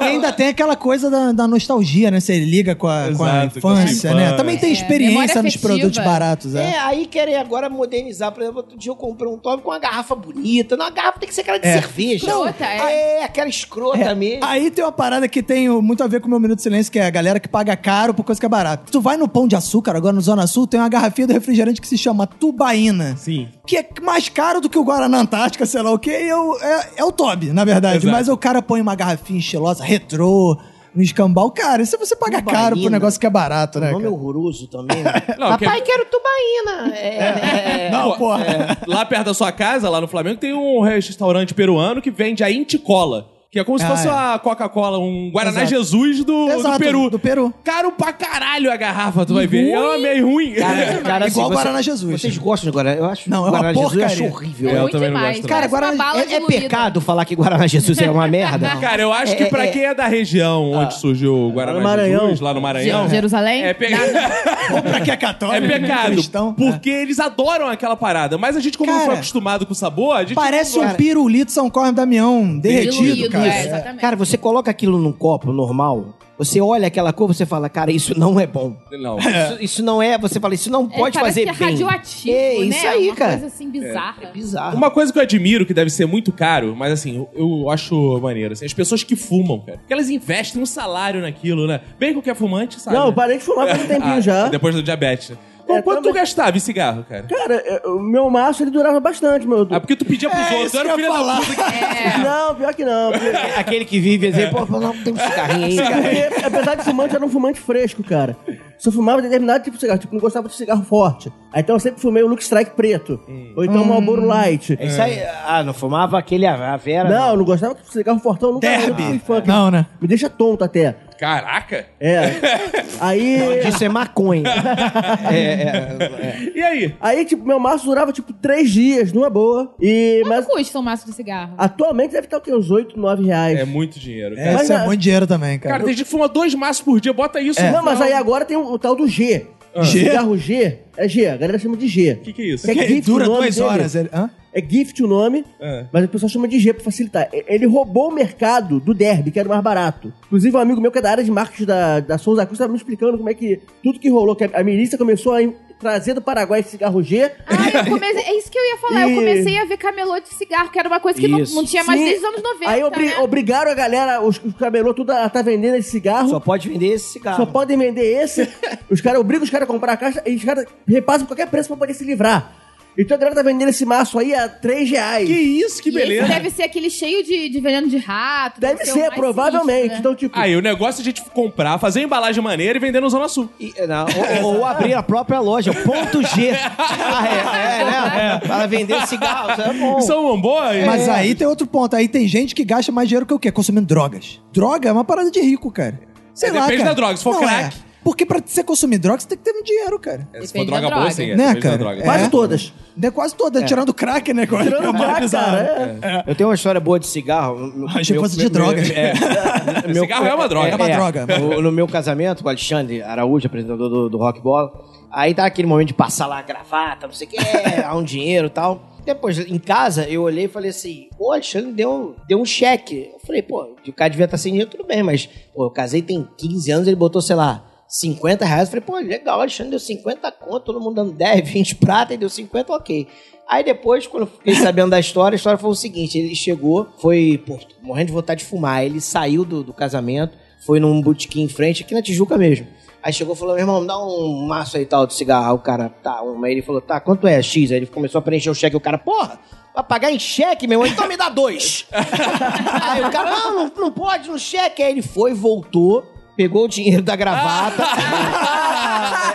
E ainda tem aquela coisa da, da nostalgia, né? Você liga com a, com a Exato, com a infância, sua né? infância. Também tem É, experiência nos produtos baratos, é. É, aí querem agora modernizar. Por exemplo, outro dia eu comprei um top com uma garrafa bonita. Não, a garrafa tem que ser aquela de É. cerveja. Escrota, é. Ah, é, aquela escrota É, mesmo. Aí tem uma parada que tem muito a ver com o meu Minuto de Silêncio, que é a galera que paga caro por coisa que é barata. Tu vai no Pão de Açúcar, agora no Zona Sul, tem uma garrafinha do refrigerante que se chama Tubaína. Sim. Que é mais caro do que o Guaraná Antártica, sei lá o quê. E eu- é, é o Toby, na verdade. Exato. Mas o cara põe uma garrafinha estilosa, retrô, no escambau. Cara, e se você paga Tubaína. caro pro negócio que é barato, né? O nome é cara? horroroso também. Né? Não, Papai, que- quero tubaína. É, é, é. Não, porra. Lá perto da sua casa, lá no Flamengo, tem um restaurante peruano que vende a Inticola. Que é como se Ah, fosse é. uma Coca-Cola, um Guaraná Exato. Jesus do, do Exato, Peru. do Peru. Caro pra caralho a garrafa, tu vai ver. É meio ruim. Cara, cara, Igual assim, Guaraná você- Jesus. Vocês gostam de Guaraná? Eu acho Não, é uma Guaraná Jesus eu porcaria. acho horrível. É, eu também não demais. gosto, Cara, uma Guaraná- É, é pecado falar que Guaraná Jesus é uma merda? Cara, eu acho que É, pra é, quem é da região onde surgiu o Guaraná Maranhão. Jesus, lá no Maranhão... Jerusalém? É, pe... Ou pra que é católico, é pecado, cristão. porque eles adoram aquela parada. Mas a gente, como não Cara, foi acostumado com o sabor, a gente... Parece não um pirulito São Corno Damião derretido, Diluído, cara. é, exatamente. Cara, você coloca aquilo num copo normal, você olha aquela cor, você fala, cara, isso não é bom. Não. Isso, isso não é, você fala, isso não É, pode fazer que é bem. radioativo, É, né? isso aí, Uma cara. coisa assim bizarra. É bizarro. Uma coisa que eu admiro, que deve ser muito caro, mas assim, eu, eu acho maneiro, assim, as pessoas que fumam, cara. Porque elas investem um salário naquilo, né? Bem que qualquer fumante, sabe? Não, né? eu parei de fumar faz um tempinho Ah, já. Depois do diabetes. É, quanto também- tu gastava em cigarro, cara? Cara, é, o meu maço ele durava bastante, meu. Ah, porque tu pedia pros É, outros, era da puta. que- Não, pior que não. porque- Aquele que vive assim, pô, não, tem um cigarrinho aí, cara. Porque, apesar de fumante, eu era um fumante fresco, cara. Se eu fumava determinado tipo de cigarro, tipo, não gostava de cigarro forte. Aí, então eu sempre fumei o Luke Strike preto. Ou então o Marlboro Light. É Isso aí, ah, não fumava aquele, a Vera. Não, eu não gostava de cigarro fortão, nunca Derby. Não, né? Me deixa tonto até. Caraca! É. Aí. Isso é maconha. é, é, E aí? Aí, tipo, meu maço durava, tipo, três dias, numa boa. E. Quanto Mas custa um maço de cigarro? atualmente deve estar o quê? Uns 8, 9 reais. É muito dinheiro, É, cara. Mas isso é é- muito dinheiro também, cara. Cara, tem gente que fuma dois maços por dia, bota isso. Não, mas aí agora tem o, o tal do G. G? Cigarro G é G, a galera chama de G. O que, que é isso? Que é Que dura duas horas. Ele... Hã? É gift o nome, É. mas o pessoal chama de G pra facilitar. Ele roubou o mercado do Derby, que era o mais barato. Inclusive, um amigo meu que é da área de marketing da, da Souza Cruz estava me explicando como é que tudo que rolou, que a, milícia começou a trazer do Paraguai esse cigarro G. Ah, eu comecei, é isso que eu ia falar. Eu E- comecei a ver camelô de cigarro, que era uma coisa que não, não tinha mais Sim. desde os anos 90. Aí obri- né? obrigaram a galera, os, os camelô tudo a tá vendendo esse cigarro. Só Só, pode vender esse cigarro. podem vender esse. os caras obrigam os caras a comprar a caixa e os caras repassam qualquer preço pra poder se livrar. Então a galera tá vendendo esse maço aí a 3 reais. Que isso, que E esse beleza. deve ser aquele cheio de, de veneno de rato. Deve o ser, mais provavelmente. sinistro, né? Então, tipo. Aí o negócio é a gente comprar, fazer embalagem maneira e vender no Zona Sul. E, não, ou, ou abrir a própria loja, ponto G. Ah, é, é, né? Para vender cigarro, isso é bom. Isso é uma boa? Mas aí tem outro ponto. Aí tem gente que gasta mais dinheiro que o quê? Consumindo drogas. Droga é uma parada de rico, cara. Sei É, lá, depende cara. da droga. Se for Não crack- É. Porque pra você consumir droga, você tem que ter muito dinheiro, cara. Se for Depende da droga boa, droga. sim. é, né, depende da cara? droga. Quase É. todas. É quase toda, tirando crack, né? Tirando É mais crack, bizarro. cara. É. Eu tenho uma história boa de cigarro. Meu- Achei que meu- fosse de meu- drogas. é, Cigarro é uma droga. É uma droga. No, no meu casamento, o Alexandre Araújo, apresentador do, do Rock Bola, aí tá aquele momento de passar lá a gravata, não sei o que, dar um dinheiro e tal. Depois, em casa, eu olhei e falei assim, pô, o Alexandre deu, deu um cheque. Eu falei, pô, o cara devia estar sem dinheiro, tudo bem, mas, pô, eu casei tem 15 anos, ele botou, sei lá, 50 reais. Eu falei, pô, legal, Alexandre deu 50 conto, todo mundo dando 10, 20 prata, e deu 50, ok. Aí depois, quando eu fiquei sabendo da história, a história foi o seguinte: ele chegou, foi pô, morrendo de vontade de fumar. Ele saiu do, do casamento, foi num botequim em frente, aqui na Tijuca mesmo. Aí chegou e falou: meu irmão, dá um maço aí tal de cigarro. O cara, tá, um. Aí ele falou: tá, quanto é? X. Aí ele começou a preencher o cheque. O cara, porra, vai pagar em cheque, meu irmão? Então me dá dois. aí o cara, não, não, não pode no cheque. Aí ele foi, voltou. Pegou o dinheiro da gravata.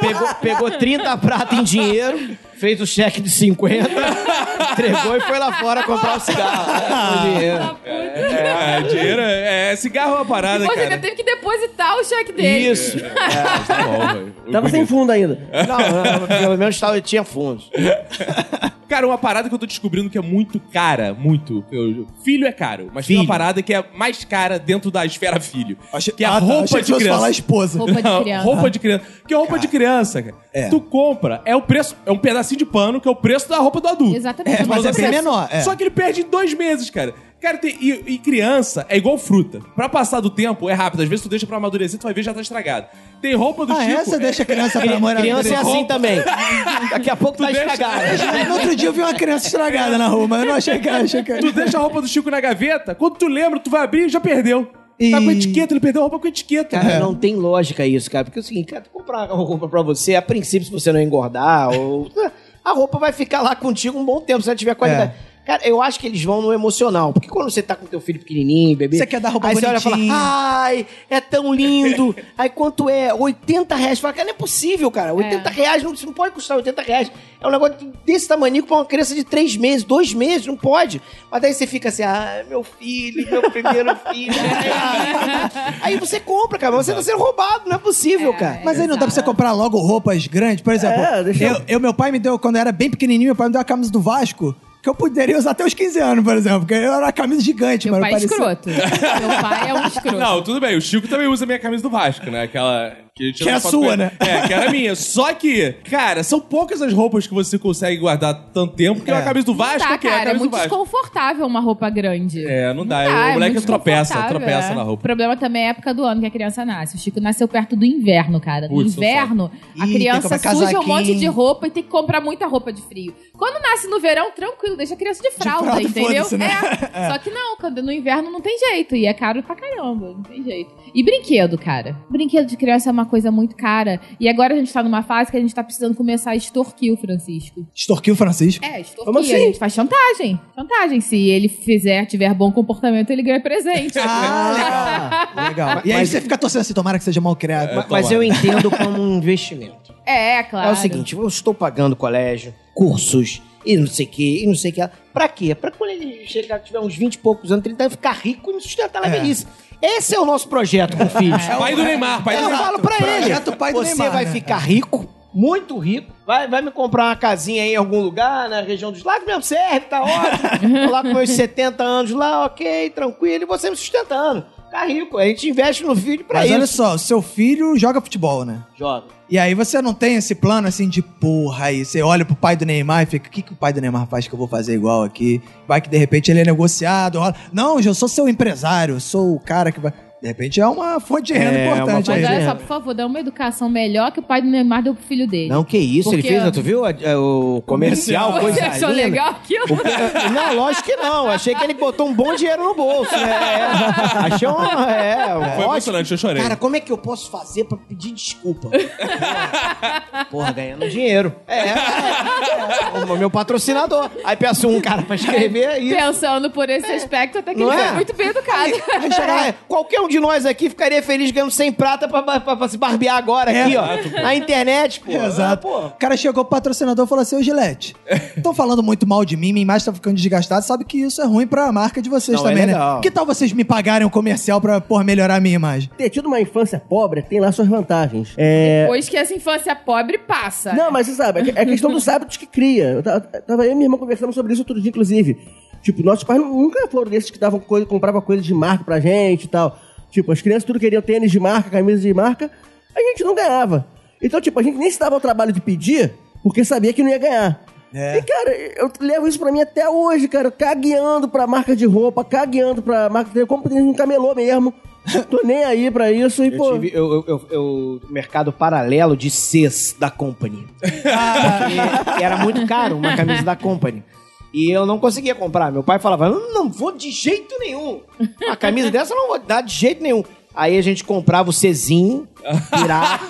pegou, pegou 30 prata em dinheiro, fez o cheque de 50, entregou e foi lá fora comprar o cigarro. É, o dinheiro. É, dinheiro, é, cigarro é uma parada, Você cara. ainda teve que depositar o cheque dele. Isso. Tá bom, velho. Tava sem fundo ainda. Não, não, pelo menos tava, tinha fundos. Cara, uma parada que eu tô descobrindo que é muito cara, muito. eu- filho é caro, mas tem Filho. uma parada que é mais cara dentro da esfera filho. Achei- que é a Ah, tá, roupa que de fosse criança. falar esposa. Roupa de Não, criança. roupa de criança. Porque roupa de criança, cara, É. tu compra, é o preço, é um pedacinho de pano que é o preço da roupa do adulto. Exatamente. É, mas é bem preço- menor. É. Só que ele perde em dois meses, cara. Cara, tem- e, e criança é igual fruta. Pra passar do tempo é rápido. Às vezes tu deixa pra amadurecer, tu vai ver já tá estragado. Tem roupa do Ah, Chico. essa deixa a criança pra morar Criança é assim também. Daqui a pouco tá deixa- estragado. No outro dia eu vi uma criança estragada na rua, mas eu não achei que achei que Tu deixa a roupa do Chico na gaveta, quando tu lembra, tu vai abrir e já perdeu. E- Tá com etiqueta, ele perdeu a roupa com etiqueta. Cara, não tem lógica isso, cara. Porque é o seguinte, cara, tu comprar uma roupa pra você, a princípio, se você não engordar, ou. A roupa vai ficar lá contigo um bom tempo, se ela tiver qualidade. Cara, eu acho que eles vão no emocional. Porque quando você tá com teu filho pequenininho, bebê. Você quer dar roupa aí você olha e fala, bonitinha. ai, é tão lindo. aí quanto é? 80 reais. Fala, cara, não é possível, cara. 80 reais, não, não pode custar 80 reais. É um negócio desse tamanho pra uma criança de 3 meses, 2 meses, não pode. Mas daí você fica assim, ah, meu filho, meu primeiro filho. aí você compra, cara, mas você tá sendo roubado, não é possível, cara. Mas aí não dá pra você comprar logo roupas grandes? Por exemplo, É, deixa eu- eu, eu- meu pai me deu, quando eu era bem pequenininho, meu pai me deu a camisa do Vasco, que eu poderia usar até os 15 anos, por exemplo, porque eu era uma camisa gigante, Meu mano. pai é parecia- escroto. Meu pai é um escroto. Não, tudo bem. O Chico também usa minha camisa do Vasco, né? Aquela. Que, Que é a sua, né? É, que era minha. Só que, cara, são poucas as roupas que você consegue guardar tanto tempo, porque É. uma camisa do Vasco tá, é que é a cara, é camisa muito do Vasco. desconfortável uma roupa grande. É, não dá. Não o moleque muito tropeça, tropeça é. na O roupa. problema também é a época do ano que a criança nasce. O Chico nasceu perto do inverno, cara. No Putz, inverno, a Ih, criança suja um monte de roupa e tem que comprar muita roupa de frio. Quando nasce no verão, tranquilo, deixa a criança de fralda, fralda, entendeu? né? É. Só que não, quando no inverno não tem jeito. E é caro pra caramba, não tem jeito. E brinquedo, cara. Brinquedo de criança é uma coisa muito cara. E agora a gente tá numa fase que a gente tá precisando começar a extorquir o Francisco. Extorquiu o Francisco. É, extorquir. Como assim? A gente faz chantagem. Chantagem. Se ele fizer, tiver bom comportamento, ele ganha presente. Ah, legal. legal. E aí você fica torcendo assim, tomara que seja mal criado. Ma- Mas eu entendo como um investimento. É, claro. É o seguinte, eu estou pagando colégio, cursos e não sei o que, e não sei o que. Pra quê? Pra quando ele chegar, tiver uns 20 e poucos anos, 30 anos, ficar rico e me sustentar na É. velhice. Esse é o nosso projeto com filhos. Pai do Neymar, pai do Eu Neymar. falo pra ele. Projeto pai do Você Neymar, vai né? ficar rico, muito rico. Vai, vai me comprar uma casinha aí em algum lugar, na região dos lagos, mesmo serve, tá ótimo. Tô lá com meus 70 anos lá, ok, tranquilo, e você me sustentando. Ficar rico. A gente investe no filho pra Mas isso. olha só, seu filho joga futebol, né? Joga. E aí você não tem esse plano assim de porra aí. Você olha pro pai do Neymar e fica, o que, que o pai do Neymar faz que eu vou fazer igual aqui? Vai que de repente ele é negociado. rola- Não, eu sou seu empresário, eu sou o cara que vai. De repente é uma fonte de renda É, importante uma aí. Mas olha é. só, por favor, dá uma educação melhor que o pai do Neymar deu pro filho dele. Não, que isso, ele Porque- fez, tu viu a- o comercial, Você coisa achou linda? legal aquilo? O Não, lógico que não. Achei que ele botou um bom dinheiro no bolso. né? É. Achei um. É, Foi ótimo. emocionante, eu chorei. Cara, como é que eu posso fazer pra pedir desculpa? Porra, ganhando dinheiro. É, é, o meu patrocinador. Aí peço um cara pra escrever e. Pensando por esse aspecto, até que Não ele é? foi muito bem educado. É, qualquer um de nós aqui ficaria feliz ganhando 100 prata pra, pra- pra se barbear agora aqui, ó. Na internet, pô. Exato. Ah, pô. O cara chegou pro patrocinador e falou assim: Ô Gilete, estão falando muito mal de mim, minha imagem tá ficando desgastada, sabe que isso é ruim pra marca de vocês Não, é também, né? legal. Que tal vocês me pagarem um comercial pra por melhorar a minha imagem? Ter tido uma infância pobre tem lá suas vantagens. É. Depois que essa infância pobre passa. Não, mas você sabe, é que- é questão dos hábitos que cria. Eu ta- tava eu e minha irmã conversando sobre isso outro dia, inclusive. Tipo, nossos pais nunca foram desses que davam coisa, compravam coisa de marca pra gente e tal. Tipo, as crianças tudo queriam tênis de marca, camisa de marca, a gente não ganhava. Então, tipo, a gente nem se dava o trabalho de pedir, porque sabia que não ia ganhar. É. E, cara, eu levo isso pra mim até hoje, cara. Cagueando pra marca de roupa, cagueando pra marca de... Eu compro tênis no camelô mesmo. Tô nem aí pra isso e, Eu pô... tive eu, eu, eu- mercado paralelo de Cs da Company. Porque era muito caro uma camisa da Company. E eu não conseguia comprar. Meu pai falava: não, não vou de jeito nenhum. A camisa dessa eu não vou dar de jeito nenhum. Aí a gente comprava o Czinho, pirata.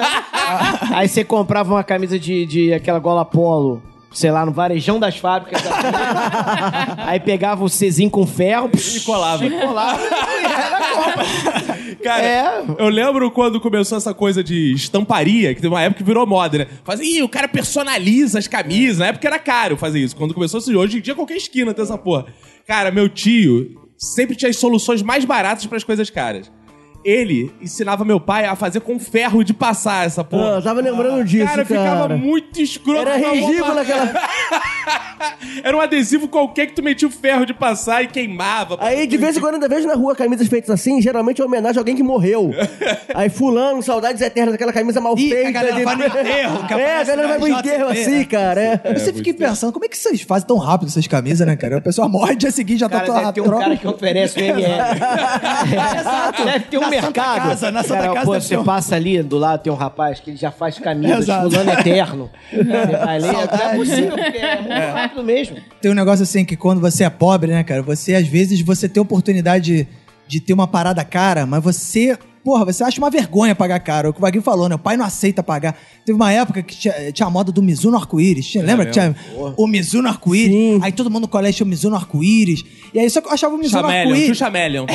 Aí você comprava uma camisa de, de aquela gola polo, sei lá, no varejão das fábricas. da. Aí pegava o Czinho com ferro E colava. e colava. e era compra. Cara, É. eu lembro quando começou essa coisa de estamparia, que teve uma época que virou moda, né? Fazia, ih, o cara personaliza as camisas. Na época era caro fazer isso. Quando começou assim, hoje em dia qualquer esquina tem essa porra. Cara, meu tio sempre tinha as soluções mais baratas para as coisas caras. Ele ensinava meu pai a fazer com ferro de passar essa Ah, porra. eu tava lembrando disso, cara, cara. ficava muito escroto. Era a ridículo aquela... Era um adesivo qualquer que tu metia o ferro de passar e queimava. Aí, de vez em quando, ainda vejo na rua camisas feitas assim, geralmente é homenagem a alguém que morreu. Aí, fulano, saudades eternas daquela camisa mal Ih, a feita. galera de- vai no enterro, É, a galera vai pro enterro JB, assim, né? cara. É. Eu sempre fiquei pensando, como é que vocês fazem tão rápido essas camisas, né, cara? A pessoa morre, dia seguinte já tá Cara, toda deve ter um cara que oferece o ML. Exato. Deve ter um Na Santa mercado. Casa, na Santa Cara, Casa pô, você um- passa ali do lado, tem um rapaz que ele já faz camisas, fulano eterno. Você vai ler, não é possível, porque é muito rápido mesmo. Tem um negócio assim que quando você é pobre, né, cara? Você, às vezes, você tem oportunidade de, de ter uma parada cara, mas você. Porra, você acha uma vergonha pagar caro. É o que o Vaguinho falou, né? O pai não aceita pagar. Teve uma época que tinha, tinha a moda do Mizuno arco-íris. Tinha- Lembra que tinha o Mizuno arco-íris? Aí todo mundo no colégio tinha o Mizuno arco-íris. E aí só que eu achava o Mizuno Chameleon, arco-íris. Chameleon.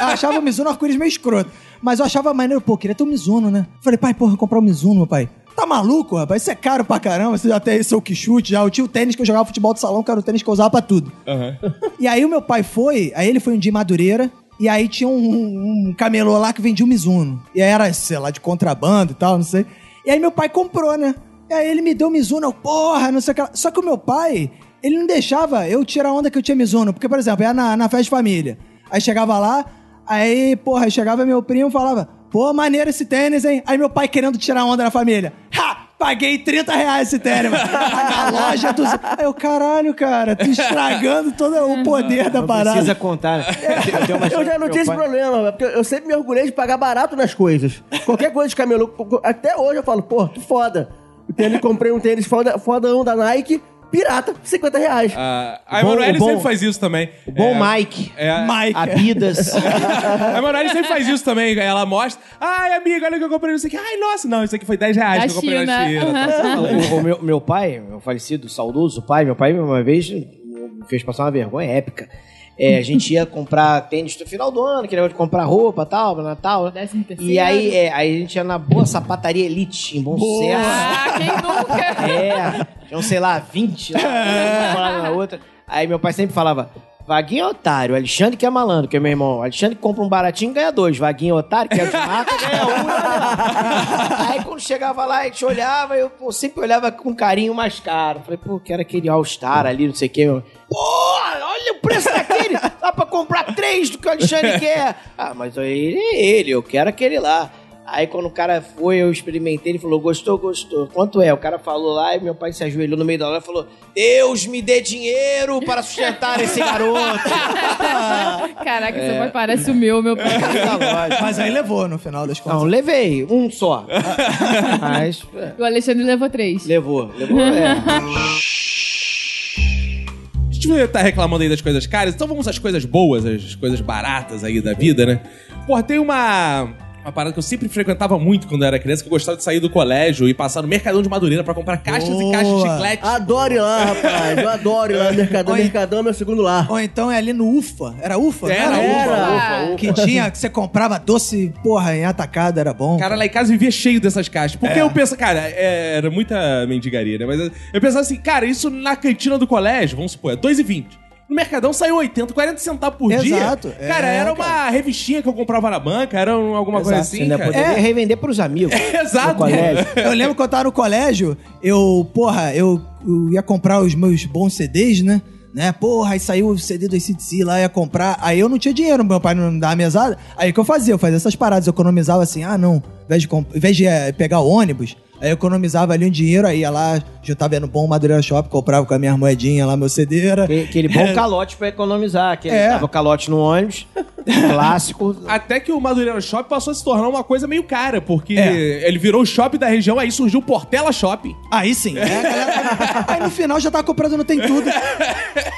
Eu achava o Mizuno arco-íris meio escroto. Mas eu achava maneiro, pô, queria ter um Mizuno, né? Falei, pai, porra, comprar um Mizuno, meu pai. Tá maluco, rapaz? Isso é caro pra caramba. Você já tem seu quichute já. Eu tinha o tênis que eu jogava futebol de salão, que era o tênis que eu usava pra tudo. E aí o meu pai foi, aí ele foi um dia em Madureira, e aí tinha um, um camelô lá que vendia um Mizuno. E aí era, sei lá, de contrabando e tal, não sei. E aí meu pai comprou, né? E aí ele me deu o Mizuno, eu, porra, não sei o que lá. Só que o meu pai, ele não deixava eu tirar onda que eu tinha Mizuno. Porque, por exemplo, ia na, na festa de família. Aí chegava lá, aí, porra, chegava meu primo e falava, pô, maneiro esse tênis, hein? Aí meu pai querendo tirar onda da família. Ha! Paguei 30 reais esse tênis, mano. na loja dos... Aí eu, caralho, cara, tu estragando todo o poder da Não parada. precisa contar. né? Eu, uma Eu já não tinha esse problema, porque eu sempre me orgulhei de pagar barato nas coisas. Qualquer coisa de camelô, até hoje eu falo, pô, que foda. O tênis, comprei um tênis foda, fodão da Nike, pirata, 50 reais. Ah, a Emanuele bom- sempre faz isso também. O bom É, Mike. É, Mike. Abidas. A Emanuele sempre faz isso também. Ela mostra. Ai, amiga, olha o que eu comprei. Não sei o que. Ai, nossa, não, isso aqui foi 10 reais Da que eu comprei na China. China. tá? o, o meu, meu pai, meu falecido, saudoso pai, meu pai uma vez me fez passar uma vergonha épica. É, a gente ia comprar tênis no final do ano, que negócio de comprar roupa tal, pra Natal. Décimo terceiro. E aí, é, aí a gente ia na boa sapataria Elite, em bom sucesso. Ah, quem nunca? É, tinham, sei lá, 20 lá, uma na outra. Aí meu pai sempre falava, Vaguinho é otário, Alexandre que é malandro, que é meu irmão. Alexandre compra um baratinho ganha dois. Vaguinho é otário, que é de marca, ganha um. Aí quando chegava lá, a gente olhava, eu pô, sempre olhava com carinho mais caro. Falei, pô, quero aquele All-Star ali, não sei o quê. Pô, olha o preço daquele! Dá pra comprar três do que o Alexandre quer. Ah, mas ele é ele, eu quero aquele lá. Aí quando o cara foi, eu experimentei, ele falou, gostou, gostou. Quanto é? O cara falou lá e meu pai se ajoelhou no meio da loja e falou, Deus me dê dinheiro para sustentar esse garoto. Caraca, É. seu pai parece o meu, meu pai. Da loja. Mas aí levou no final das contas. Não, levei, um só. Mas é, O Alexandre levou três. levou, levou, é. A gente tá reclamando aí das coisas caras, então vamos às coisas boas, às coisas baratas aí da vida, né? Porra, tem uma. Uma parada que eu sempre frequentava muito quando eu era criança, que eu gostava de sair do colégio e passar no Mercadão de Madureira pra comprar caixas e caixas de Boa. chiclete. Adoro ir lá, rapaz. Eu adoro ir lá no Mercadão. Oi. Mercadão é meu segundo lar. Ou então é ali no UFA. Era UFA? não Era, Era. Ufa, ufa. Que tinha, que você comprava doce, porra, em atacado, era bom. Cara, lá em casa vivia cheio dessas caixas. Porque eu penso, cara, é, era muita mendigaria, né? Mas eu pensava assim, cara, isso na cantina do colégio, vamos supor, é 2,20. No Mercadão saiu 80, 40 centavos por dia. Exato, é, Cara, era uma cara. revistinha que eu comprava na banca, era um- alguma coisa Exato, assim, você ainda cara. poderia É. revender pros amigos. Exato. No colégio. Eu lembro que eu tava no colégio, eu, porra, eu, eu ia comprar os meus bons CDs, né? Né? Porra, aí saiu o CD do ACDC lá, ia comprar. Aí eu não tinha dinheiro, meu pai não me dava mesada. Aí o que eu fazia? Eu fazia essas paradas, eu economizava assim, ah, não, ao invés de, ao invés de eh, pegar o ônibus, aí eu economizava ali um dinheiro, aí ia lá, juntava no bom Madureira Shop, comprava com a minha moedinha lá, meu CD. Era... Aquele- bom calote pra economizar. Aquele É. tava calote no ônibus, clássico. Até que o Madureira Shopping passou a se tornar uma coisa meio cara, porque É. ele virou o shopping da região, aí surgiu o Portela Shopping. Aí sim. galera- aí no final já tava comprando no Tem Tudo.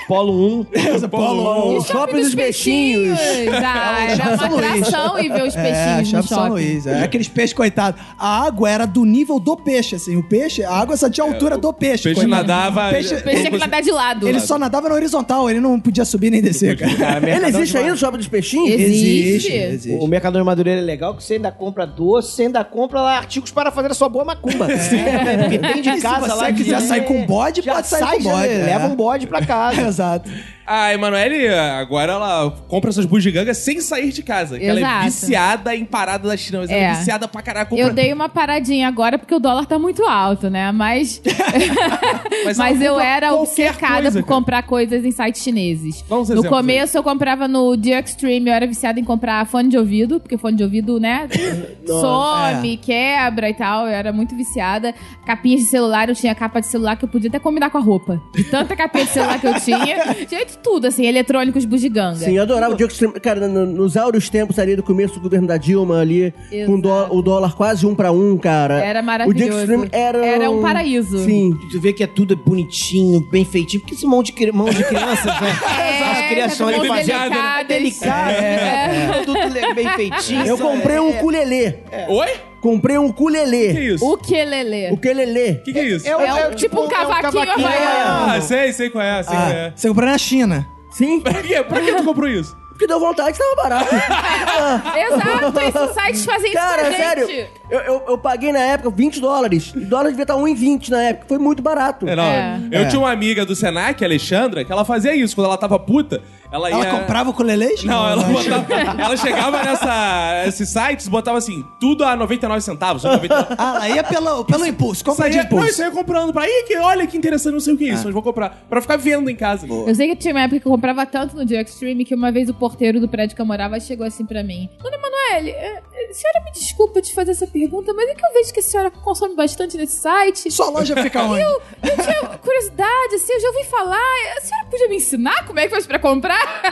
Polo 1. Polo. O shopping dos peixinhos. Ah, É, o era uma atração e ver os É, peixinhos no Shopping São shopping. Luís. É. Aqueles peixes, coitados. A água era do nível do peixe, assim. O peixe, a água só tinha a altura do peixe. peixe coitado. nadava- O Peixe, O peixe tinha que nadar de lado. ele só nadava na horizontal, ele não podia subir nem descer, cara. Ele existe ainda, o shopping dos peixinhos? Existe. existe. O Mercador de Madureira é legal que você ainda compra doce, você ainda compra lá artigos para fazer a sua boa macumba. Porque tem de se casa você lá. quiser que- sair com bode, já pode sair sai, com já bode. é. Leva um bode pra casa. Exato. A Emanuele, agora ela compra essas bugigangas sem sair de casa. que Ela é Exato. viciada em parada das chinas. Ela é É. viciada pra caralho. Compra... Eu dei uma paradinha agora porque o dólar tá muito alto, né? Mas. Mas Mas, ela eu era obcecada coisa, por cara. comprar coisas em sites chineses. Uns no exemplos começo eu comprava no The Extreme, eu era viciada em comprar fone de ouvido, porque fone de ouvido, né? some, quebra e tal. Eu era muito viciada. Capinhas de celular, eu tinha capa de celular que eu podia até combinar com a roupa. De tanta capinha de celular que eu tinha. De tudo, assim, eletrônicos bugiganga. Sim, eu adorava o dia que Cara, no- nos áureos tempos ali do começo do governo da Dilma ali, com o dó- o dólar quase um pra um, cara. Era O maravilhoso. dia Extreme era... Era um paraíso. Sim. Tu vê que é tudo bonitinho, bem feitinho. Porque esse mão de, cri- mão de crianças, né? É, As criação tá ali tudo fazendo. delicado, Delicado. é. Tudo le- bem feitinho. Eu comprei um ukulele. Oi? Comprei um Que ukulele. isso? O que, Lelê? Ukulele. Que que é isso? É, o- É é tipo um é cavaquinho havaiano. Ah, sei, sei qual é, sei qual Ah, é. você comprou na China. Sim, Pra quê? Pra que tu comprou isso? porque deu vontade, tava barato. Exato, esses sites fazem isso Cara, pra gente. Eu, eu, eu paguei na época 20 dólares. E dólar devia estar 1,20 na época. Foi muito barato. É, não, É. Eu É. tinha uma amiga do Senac, a Alexandra, que ela fazia isso. Quando ela tava puta, ela ia... Ela comprava o ukulele? Não, ela, botava, ela chegava nessa, esses sites, botava assim, tudo a 99 centavos. 99. Ah, ela ia pelo, pelo impulso. Compra de Saía, não, impulso. isso aí eu comprando pra. Ih, que, olha que interessante, não sei o que é isso, mas vou comprar. Pra ficar vendo em casa. Eu sei que tinha uma época que eu comprava tanto no The Extreme que uma vez o porteiro do prédio que eu morava chegou assim pra mim. Dona Manoel, é, é, a senhora me desculpa te fazer essa pergunta, mas é que eu vejo que a senhora consome bastante nesse site. Sua loja fica onde? Eu, eu tinha curiosidade, assim, eu já ouvi falar. A senhora podia me ensinar como é que faz pra comprar?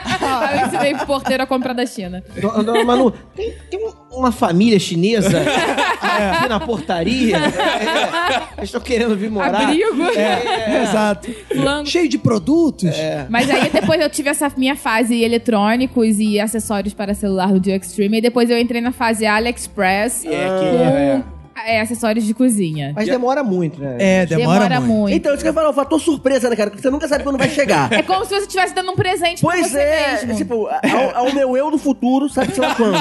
Aí eu ensinei pro porteiro a comprar da China. Dona Manu, tem, tem um- uma família chinesa aqui na portaria. É, estão querendo vir morar. Abrigo, É, exato. flango. Cheio de produtos. Mas aí depois eu tive essa minha fase eletrônicos e acessórios para celular do The Extreme. E depois eu entrei na fase AliExpress É, que com é, é, acessórios de cozinha. Mas demora muito, né? É, demora, muito. Então, isso que eu ia falar, o fator surpresa, né, cara? Porque você nunca sabe quando vai chegar. É como se você estivesse dando um presente pra Pois você é, mesmo. tipo, ao, ao meu eu do futuro, sabe sei lá quando.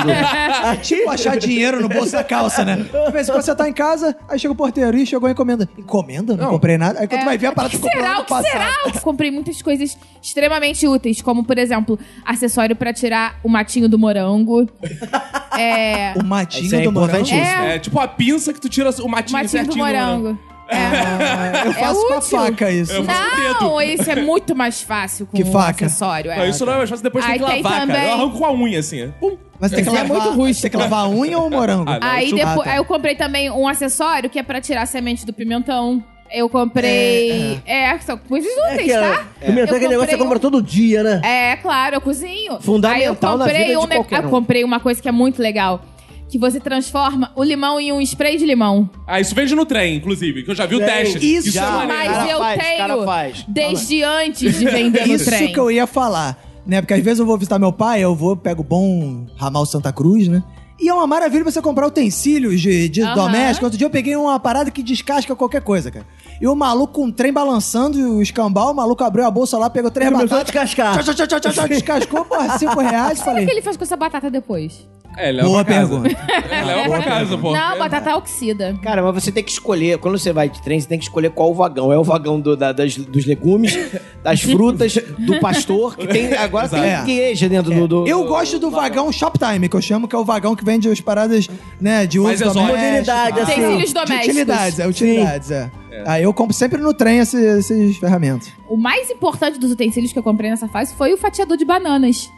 Aqui, Tipo achar dinheiro no bolso da calça, né? De vez em quando você tá em casa, aí chega o porteiro e chegou a encomenda. Encomenda? Não, comprei nada. Aí quando tu vai ver a parada É. o que que comprou será? O que passado. será? Eu comprei muitas coisas extremamente úteis, como, por exemplo, acessório pra tirar o matinho do morango. é, O matinho Isso é do morango. É. É tipo a pinça que tu tira o matinho, matinho do certinho morango. É. Eu faço com a faca isso. Eu. Não, isso é muito mais fácil com Que o faca? acessório. É. Não, isso não é mais fácil depois tem Aí que tem lavar, cara. também- Eu arranco com a unha, assim. Pum. Mas tem que, Isso é lavar, muito rústico. tem que lavar a unha ou o morango? Ah, não. Aí, depois, Ah, tá. aí eu comprei também um acessório que é pra tirar a semente do pimentão. Eu comprei. É, são coisas É úteis, que é, tá? pimentão é aquele Eu negócio que você compra um- todo dia, né? É, claro, eu cozinho. Fundamental Aí eu na comprei vida de um ne- qualquer eu um. comprei uma coisa que é muito legal. Que você transforma o limão em um spray de limão. Ah, isso vende no trem, inclusive, que eu já vi o teste. Isso é já, maneiro. Mas cara eu faz, cara tenho faz. desde antes de vender no Isso trem. que eu ia falar, né? Porque às vezes eu vou visitar meu pai, eu vou, pego bom ramal Santa Cruz, né? E é uma maravilha você comprar utensílios de, de Aham. doméstico. Outro dia eu peguei uma parada que descasca qualquer coisa, cara. E o maluco com o trem balançando e o escambau, o maluco abriu a bolsa lá, pegou três Começou a batatas. descascar. Tchau, tchau, tchau, tchau, tchau, descascou, porra, cinco reais. O Falei, que ele faz com essa batata depois? É, leva boa pergunta. É, leva pra casa, pô. Não, batata oxida. Cara, mas você tem que escolher, quando você vai de trem, você tem que escolher qual o vagão. É o vagão do- da- das- dos legumes, das frutas, do pastor, que tem. Agora tem É. queijo dentro do, do- Eu do- gosto do vagão Shoptime, que eu chamo, que é o vagão que vende as paradas, né, de uso Mais exótico. doméstico. Modernidade, assim. Utensílios De domésticos. utilidades, é, utilidades, é. Aí eu compro sempre no trem esses, esses ferramentas. O mais importante dos utensílios que eu comprei nessa fase foi o fatiador de bananas.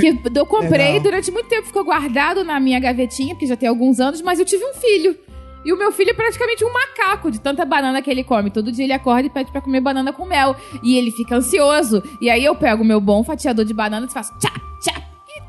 Que eu comprei Legal. durante muito tempo, ficou guardado na minha gavetinha, porque já tem alguns anos, mas eu tive um filho. E o meu filho é praticamente um macaco de tanta banana que ele come. Todo dia ele acorda e pede pra comer banana com mel. E ele fica ansioso. E aí eu pego o meu bom fatiador de bananas e faço tchá,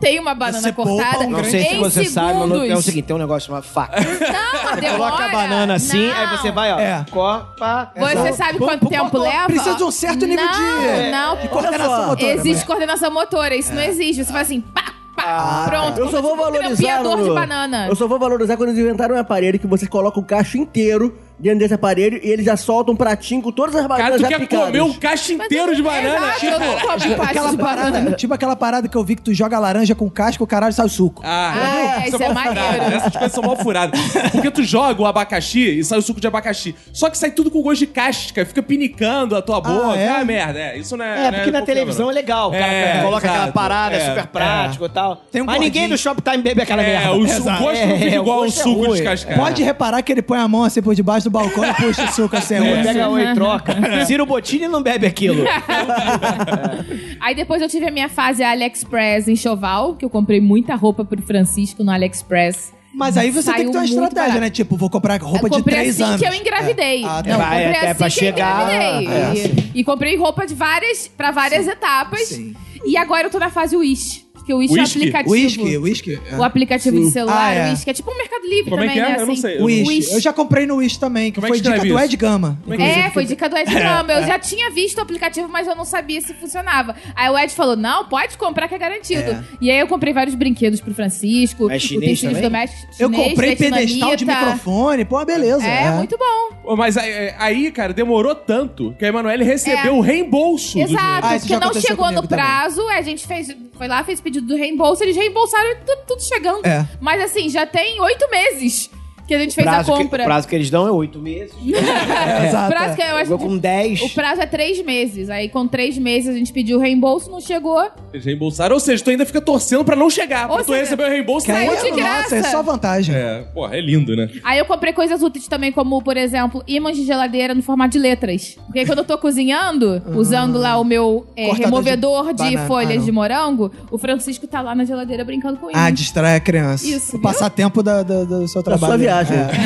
tem uma banana Você cortada um Não sei se você sabe, mas segundos. não- é o seguinte: tem um negócio chamado faca. Não, demora. Coloca a banana assim, Não. aí você vai, ó. É. Copa. Você sabe quanto tempo leva? Precisa de um certo nível não, de- Não, de coordenação motora. Existe mas- coordenação motora, isso não existe. Você faz assim, pá, pá, pronto. Eu só vou valorizar. de Lulu. banana. Eu só vou valorizar quando eles inventaram um aparelho que você coloca o cacho inteiro dentro desse aparelho e ele já solta um pratinho com todas as Cara, bananas tu já quer picadas. comer um caixa inteiro de banana? Exato, eu não como Tipo aquela, parada, tipo aquela parada que eu vi que tu joga laranja com casca, o caralho sai o suco. Ah, Ah, é, isso é mal furado. maneiro. Essas coisas são mal furadas. Porque tu joga o abacaxi e sai o suco de abacaxi. Só que sai tudo com gosto de casca, fica pinicando a tua boca. é? Ah, merda. É, isso não é. É, não porque na qualquer televisão um, é legal. O cara É, coloca exato. aquela parada, é, É, super prático e tal. Tem um Mas ninguém do Shoptime bebe aquela É, merda. o, o gosto não fica É, o igual é suco descascado. Pode reparar que ele põe a mão assim por debaixo do balcão e puxa o suco assim. É, É. pega oi e troca. Ciro Bottini não bebe aquilo. Aí depois eu tive a minha fase AliExpress enxoval, que eu comprei muita roupa pro Francisco no AliExpress. Mas aí você tem que ter uma estratégia, barato. né? Tipo, vou comprar roupa de três assim anos. que eu engravidei. É. Ah, tá. Não, Vai comprei até assim pra que chegar- eu engravidei. é, e, e comprei roupa de várias, pra várias etapas. Sim. E agora eu tô na fase Wish. Porque o Wish é um Whisky? aplicativo. Whisky, whisky. é. O aplicativo de celular, Ah, é. o Wish, que é tipo um Mercado Livre Como é também, que é? né? Eu não assim. sei. Eu- Wish. Wish. Eu já comprei no Wish também, que Como é foi dica escreve do isso? Ed Gama. É, foi dica do Ed Gama. Eu já tinha visto o aplicativo, mas eu não sabia se funcionava. Aí o Ed falou: não, pode comprar que é garantido. É. E aí eu comprei vários brinquedos pro Francisco, É chinês utensílios também? domésticos. Eu chinês, comprei pedestal de vietnamita. microfone, pô, uma beleza. É, muito bom. Pô, Mas aí, aí, cara, demorou tanto que a Emanuele recebeu É. o reembolso. do Exato, Ah, isso porque já não aconteceu chegou no comigo também. prazo, a gente fez, foi lá, fez pedido do reembolso, eles reembolsaram e tudo, tudo chegando. É. Mas assim, já tem oito meses que a gente fez prazo a que- compra. o prazo que eles dão é oito meses. É, exato. Prazo que eu acho Chegou com dez. O prazo é três meses. Aí, com três meses, a gente pediu o reembolso, não chegou. Eles reembolsaram, ou seja, tu ainda fica torcendo pra não chegar. Ou tu seja, receber o reembolso. Que aí, Saiu de graça. Nossa, é só vantagem. É, porra, é lindo, né? Aí eu comprei coisas úteis também, como, por exemplo, ímãs de geladeira no formato de letras. Porque aí quando eu tô cozinhando, usando lá o meu é, Cortador removedor de de, banana. folhas Ah, não. de morango, o Francisco tá lá na geladeira brincando com Ah, ímãs. distrai a criança. Isso, O viu? passatempo da, da- do seu Da trabalho. sua viagem.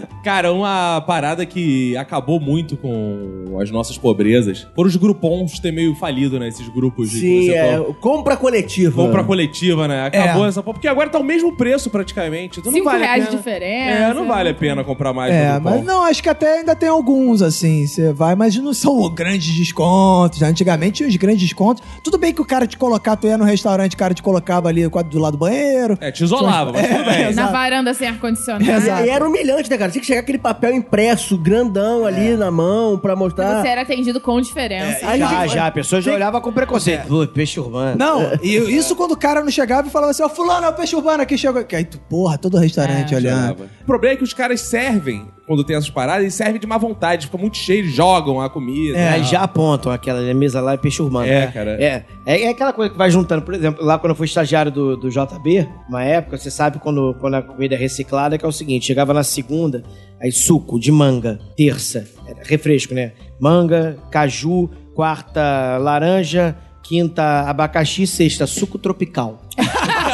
É. Cara, uma parada que acabou muito com as nossas pobrezas foram os grupons ter meio falido, né? Esses grupos de Sim, é. compra- Compra coletiva. compra coletiva, né? Acabou É. essa porra. Porque agora tá o mesmo preço praticamente. Então não Cinco vale reais de pena. diferença. É, não vale a pena comprar mais É, mas não, acho que até ainda tem alguns, assim, você vai, mas não são grandes descontos. Antigamente tinha os grandes descontos. Tudo bem que o cara te colocava, tu ia no restaurante, o cara te colocava ali quadro do lado do banheiro. É, te isolava, mas tudo bem. Na varanda sem ar-condicionado. Exato. E era humilhante, né, cara? Tinha que chegar aquele papel impresso, grandão ali na mão pra mostrar. Você era atendido com diferença. Aí Já, gente- já. A pessoa já olhava com preconceito. Pô, peixe urbano. Não, e isso quando o cara não chegava e falava assim, ó, fulano, é o peixe urbano aqui, chegou. Aí tu, porra, todo restaurante É. olhando. O problema é que os caras servem, quando tem essas paradas, eles servem de má vontade, fica muito cheio, jogam a comida. É, aí já apontam aquela mesa lá é peixe urbano. É, cara. É, é, é aquela coisa que vai juntando. Por exemplo, lá quando eu fui estagiário do, do JB, uma época, você sabe quando, quando a comida é reciclada, que é o seguinte: chegava na segunda, aí suco de manga, terça, refresco, né? Manga, caju, quarta, laranja, quinta, abacaxi, sexta, suco tropical.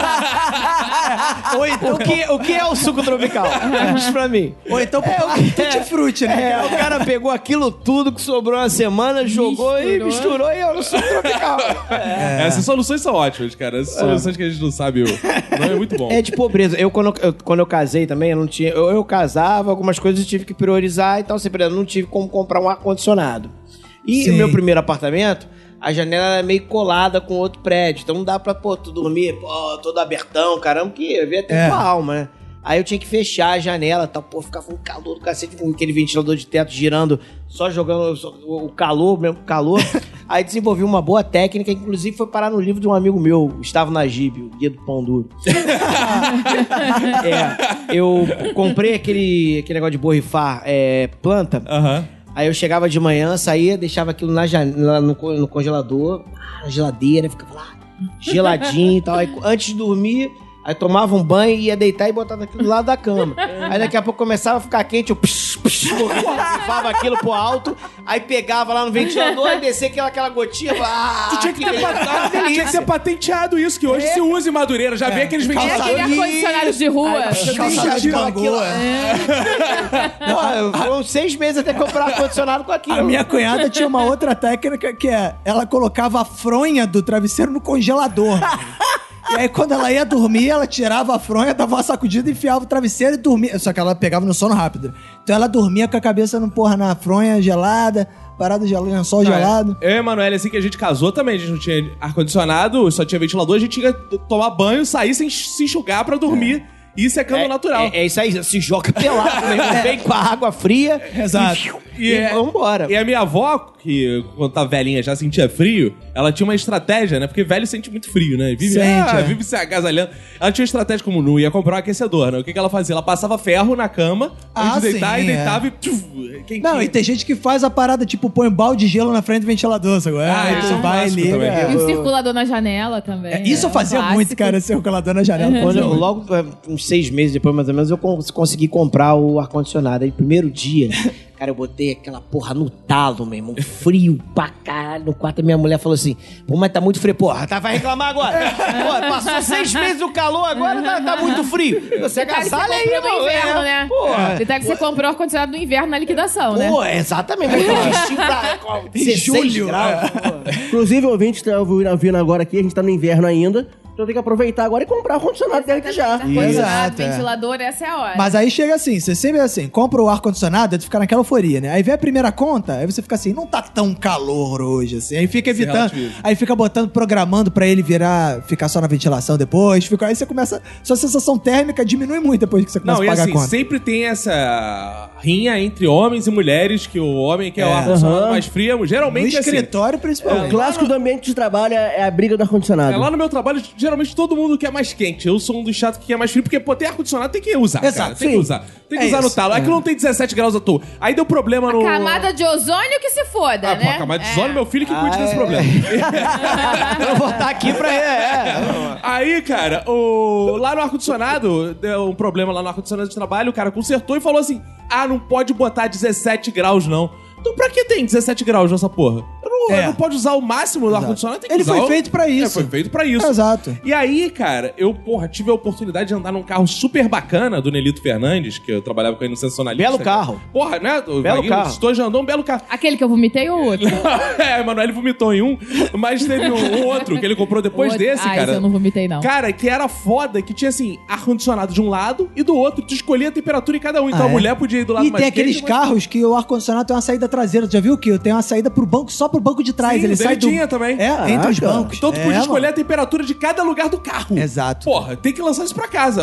Ou então, O que, o que é o suco tropical? Diz pra mim. ou então É, é, o- tutti-frutti, né? É, o cara pegou aquilo tudo que sobrou na semana, jogou e Misturou. e é o suco tropical. Essas soluções são ótimas, cara. Essas soluções que a gente não sabe. O nome é muito bom. É de pobreza. Eu quando, eu, quando eu casei também, eu não tinha. Eu, eu casava, algumas coisas eu tive que priorizar, então, assim, por exemplo, eu não tive como comprar um ar-condicionado. E Sim. o meu primeiro apartamento, a janela era meio colada com outro prédio. Então não dá pra, pô, tu dormir, pô, todo abertão, caramba, que ia ver até É. tua alma, né? Aí eu tinha que fechar a janela tal, pô, ficava um calor do cacete, com aquele ventilador de teto girando, só jogando só- o calor, mesmo calor. Aí desenvolvi uma boa técnica, inclusive foi parar no livro de um amigo meu, Gustavo Najib, o Guia do Pão Duro. É, eu comprei aquele, aquele negócio de borrifar é, planta. Aham. Aí eu chegava de manhã, saía, deixava aquilo na no, no congelador, ah, na geladeira, ficava lá geladinho e tal. Aí, antes de dormir, aí tomava um banho, ia deitar e botava aquilo do lado da cama. Aí daqui a pouco começava a ficar quente, eu psh, psh, borrifava aquilo pro alto, aí pegava lá no ventilador e descia aquela, aquela gotinha. Ah, Tu tinha que, ter, delícia. pa- tinha que ter patenteado isso, que hoje se usa em Madureira. Já vê aqueles É ventiladores. aquele ar-condicionado de rua. Calçada de cangu, é. Foram seis meses até comprar ar-condicionado com aquilo. A minha cunhada tinha uma outra técnica que é, ela colocava a fronha do travesseiro no congelador. E aí, quando ela ia dormir, ela tirava a fronha, dava uma sacudida, enfiava o travesseiro e dormia. Só que ela pegava no sono rápido. Então ela dormia com a cabeça no porra na fronha gelada, parada de lençol gelado. Eu e a Emanuele, assim que a gente casou também, a gente não tinha ar-condicionado, só tinha ventilador, a gente tinha que tomar banho, sair sem se enxugar pra dormir. Isso é cama natural. É, é isso aí, se joga pelado, né? Vem com a água fria. Exato. E, E é- vambora. E a minha avó, que quando tá velhinha já sentia frio, ela tinha uma estratégia, né? Porque velho sente muito frio, né? Vive, Sente, ah, é. vive se agasalhando. Ela tinha uma estratégia como não ia comprar um aquecedor, né? O que, que ela fazia? Ela passava ferro na cama Ah, antes de deitar sim, e é. deitava e. Tchuf, quentinho. Não, e tem gente que faz a parada, tipo, põe um balde de gelo na frente do ventilador, sabe? Ah, aí isso é um vai e clássico liga. também. é. E o circulador na janela também. É, Isso eu É fazia muito, cara, circulador na janela. Quando fazia eu- muito. logo, é, uns seis meses depois, mais ou menos, eu cons- consegui comprar o ar-condicionado. Aí, primeiro dia, cara, eu botei aquela porra no talo, meu irmão. Frio pra caralho no quarto. Minha mulher falou assim: pô, mas tá muito frio. Porra, tá, vai reclamar agora. Pô, passou seis meses o calor, agora tá, tá muito frio. Você agasalha aí, comprou no irmão. inverno, É, né? Porra. Detalhe que você comprou ar-condicionado no inverno na liquidação, né? Pô, exatamente. Mas pra Em 16 julho, graus. é. Inclusive, o ouvinte tá ouvindo agora aqui, a gente tá no inverno ainda. Então tem que aproveitar agora e comprar o condicionado desde já. Ar-condicionado, Exato, é. ventilador, essa é a hora. Mas aí chega assim, você sempre é assim, compra o ar-condicionado, aí tu fica naquela euforia, né? Aí vem a primeira conta, aí você fica assim, não tá tão calor hoje, assim. Aí fica Você evitando, aí fica botando, programando pra ele virar, ficar só na ventilação depois. Fica, aí você começa, sua sensação térmica diminui muito depois que você começa Não, a e pagar assim, a conta. sempre tem essa rinha entre homens e mulheres, que o homem quer o É. ar-condicionado Aham. mais frio. No Geralmente, assim, escritório, O principalmente. clássico do ambiente de trabalho é é a briga do ar-condicionado. É, lá no meu trabalho, geralmente todo mundo quer mais quente. Eu sou um dos chatos que quer mais frio, porque, pô, tem ar-condicionado, tem que usar, Exato, cara. Tem que sim. usar. Tem que É usar no isso, talo. É que não tem 17 graus à toa. Aí deu problema no... Camada de ozônio que se foda, Ah, né? pô, camada de É. ozônio, meu filho que cuide Ah, desse é. problema. Eu vou estar aqui pra. É, é. Aí, cara, o... lá no ar-condicionado, deu um problema lá no ar-condicionado de trabalho, o cara consertou e falou assim: ah, não pode botar 17 graus, não. Então pra que tem 17 graus nessa porra? É. não pode usar o máximo do ar-condicionado, tem que Ele usar foi o- feito pra isso. É, foi feito pra isso. Exato. E aí, cara, eu, porra, tive a oportunidade de andar num carro super bacana do Nelito Fernandes, que eu trabalhava com ele no Sensacionalista. Belo carro. Porra, né? O Belo Vaguinho carro. Estou já andou um belo carro. Aquele que eu vomitei ou outro? é, a Emanuele vomitou em um, mas teve um, um outro que ele comprou depois Outro- desse, ah, cara. esse eu não vomitei, não. Cara, que era foda, que tinha assim, ar-condicionado de um lado e do outro. Tu escolhia a temperatura em cada um. Então Ah, a é? mulher podia ir do lado E mais tem aqueles quente, mas- carros que o ar-condicionado tem uma saída traseira. Tu já viu que tem uma saída pro banco, só pro banco de trás. Sim, Ele sai do... também. É, entre os Caraca. bancos. Então tu É, podia mano. escolher a temperatura de cada lugar do carro. Exato. Porra, tem que lançar isso pra casa.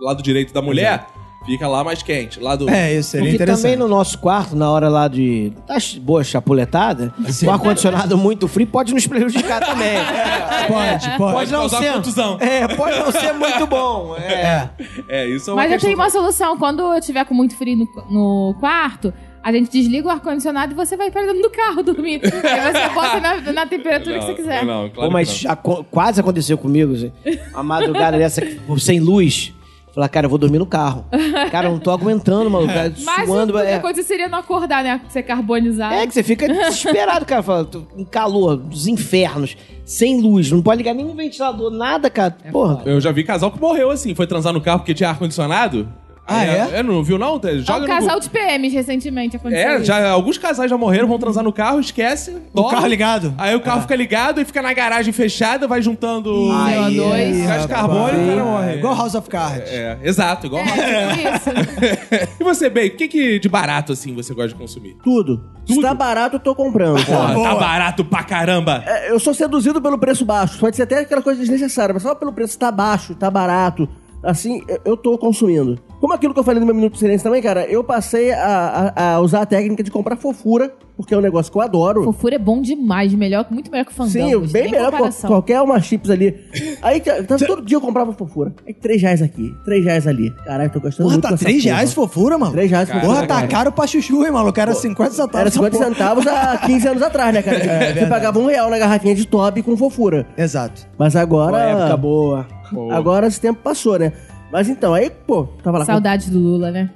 Lado direito da mulher fica lá mais quente. Lado... É, isso seria E interessante. também no nosso quarto, na hora lá de tá ch- boa chapuletada, o ar-condicionado muito frio pode nos prejudicar também. Pode, pode. Pode causar contusão. É, pode não ser muito bom. É. É, isso é uma Mas eu tenho uma solução. Quando eu tiver com muito frio no, no quarto, a gente desliga o ar-condicionado e você vai pra dentro do carro dormir. Aí você bota na, na temperatura que você quiser. Não, claro Pô, mas não. co- quase aconteceu comigo, gente. Uma madrugada dessa, sem luz. Falar, cara, eu vou dormir no carro. Cara, eu não tô aguentando, maluco. Cara, Mas suando. o, é. a coisa seria não acordar, né? Ser carbonizado. É que você fica desesperado, cara. Fala, tô em calor, dos infernos, sem luz, não pode ligar nenhum ventilador, nada, cara. Porra. Eu já vi casal que morreu assim, foi transar no carro porque tinha ar-condicionado. Ah, é? Não viu não? Ah, Joga um no casal de PMs recentemente aconteceu É, isso. já, alguns casais já morreram, vão transar no carro, esquece. dorme. carro ligado? Aí o carro fica ligado e fica na garagem fechada, vai juntando CO2. gás carbônico e o cara morre. É, igual House of Cards. É, exato, igual. É, tipo isso. e você, Bey, o que, que de barato assim você gosta de consumir? Tudo. Se tá barato, eu tô comprando. Porra, tá barato pra caramba. É, eu sou seduzido pelo preço baixo. Pode ser até aquela coisa desnecessária, mas só pelo preço tá baixo, tá barato. Assim, eu- eu tô consumindo. Como aquilo que eu falei no meu Minuto de Silêncio também, cara, eu passei a, a- a usar a técnica de comprar fofura, porque é um negócio que eu adoro. Fofura é bom demais, melhor, muito melhor que o fandango. Sim, bem melhor que qualquer uma chips ali. Aí, tá- tá- todo dia eu comprava fofura. Aí, 3 reais aqui, 3 reais ali. Caralho, tô gastando Porra, muito tá com essa 3 porra. reais fofura, mano? 3 reais fofura, Porra, tá cara. caro pra chuchu, hein, maluco? Era 50 centavos. Era essa 50 porra. centavos há 15 anos atrás, né, cara? É, Você pagava um real na garrafinha de top com fofura. Exato. Mas agora. Uma época boa. Agora esse tempo passou, né? Mas então, aí, pô, tava lá. Saudade do Lula, né?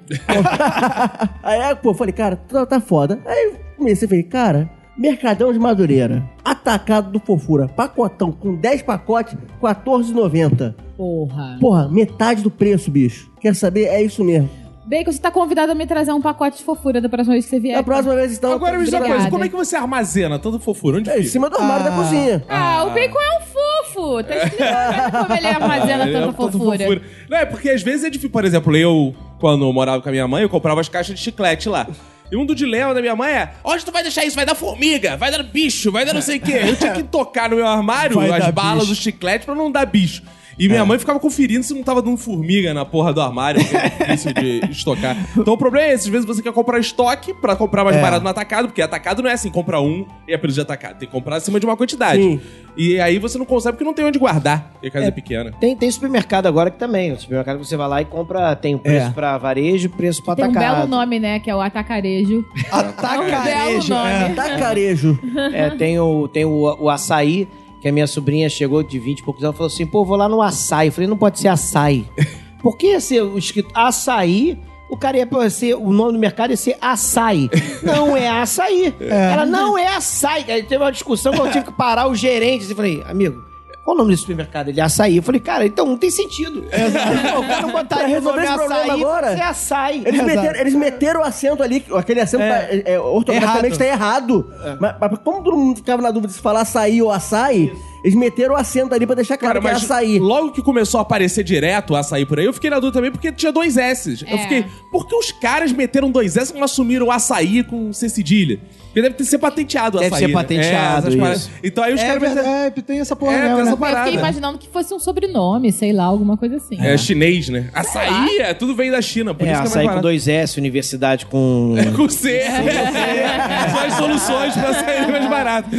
aí, pô, falei, cara, tá, tá foda. Aí comecei, falei, cara, Mercadão de Madureira, atacado do Fofura, pacotão com 10 pacotes, R$14,90. Porra. Porra, metade do preço, bicho. Quer saber? É isso mesmo. Bacon, você tá convidado a me trazer um pacote de fofura da próxima vez que você vier. Da próxima vez, então. Agora me diz uma coisa, como é que você armazena tanto fofura? Onde É, em fica? cima do armário da cozinha. Ah, o Bacon é um fofo. Tá explicando como ele armazena É, tanta tanto fofura. Não, é porque às vezes é difícil. Por exemplo, eu, quando eu morava com a minha mãe, eu comprava as caixas de chiclete lá. E um do dilema da minha mãe é: onde tu vai deixar isso? Vai dar formiga, vai dar bicho, vai dar não sei o quê. Eu tinha que tocar no meu armário Vai as balas bicho. do chiclete pra não dar bicho. E minha mãe ficava conferindo se não tava dando formiga na porra do armário, que é difícil de estocar. Então o problema é esse: às vezes você quer comprar estoque pra comprar mais É. barato no atacado, porque atacado não é assim, compra um e é preço de atacado. Tem que comprar acima de uma quantidade. Sim. E aí você não consegue porque não tem onde guardar, porque a casa é, pequena. Tem, tem supermercado agora que também. O supermercado que você vai lá e compra, tem o preço É. pra varejo e preço pra Tem um atacado. belo nome, né? Que é o Atacarejo. Atacarejo. belo é. nome. Tacarejo. É, tem o, tem o, o açaí, que a minha sobrinha chegou de 20 e poucos anos e falou assim: pô, vou lá no açaí. Eu falei: não pode ser açaí. Por que ia ser o escrito açaí? O cara ia ser, o nome do mercado ia ser açaí. Não é açaí. Ela não é açaí. Aí teve uma discussão que eu tive que parar o gerente. Eu falei, amigo, qual o nome desse supermercado? Ele é açaí. Eu falei, cara, então não tem sentido. Pô, o cara não Pra resolver esse problema açaí, agora, é açaí. Eles Exato. meteram, eles meteram o acento ali, aquele acento É. tá, é, é, ortograficamente tá errado. Mas, mas como todo mundo ficava na dúvida se falar açaí ou açaí, eles meteram o acento ali pra deixar claro Cara, que é açaí. logo que começou a aparecer direto o açaí por aí, eu fiquei na dúvida também porque tinha dois S's. Eu É. fiquei, por que os caras meteram dois S e não assumiram o açaí com C cedilha? Porque deve ter ser patenteado o Deve açaí. ser né? patenteado, essas paradas. isso. Então aí os É, caras verdade, é, tem essa porra É, mesmo, tem essa né? Eu parada. fiquei imaginando que fosse um sobrenome, sei lá, alguma coisa assim. É chinês, né? Açaí, é, tudo veio da China, por É, isso que é açaí mais com barato. dois S, universidade com. Com C. São as soluções pra sair mais barato.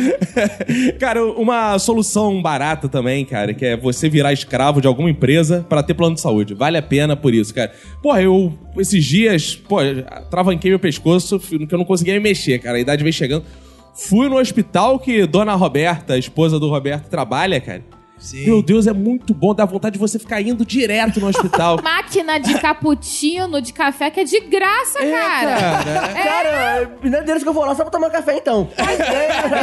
Cara, uma solução barata também, cara, que é você virar escravo de alguma empresa pra ter plano de saúde. Vale a pena por isso, cara. Porra, eu, esses dias, pô, travanquei meu pescoço, que eu não conseguia me mexer, cara. A idade veio chegando. Fui no hospital que Dona Roberta, a esposa do Roberto, trabalha, cara. Sim. Meu Deus, é muito bom, dá vontade de você ficar indo direto no hospital. Máquina de cappuccino, de café, que é de graça, cara. Cara, não é deles que eu vou lá só pra tomar café então.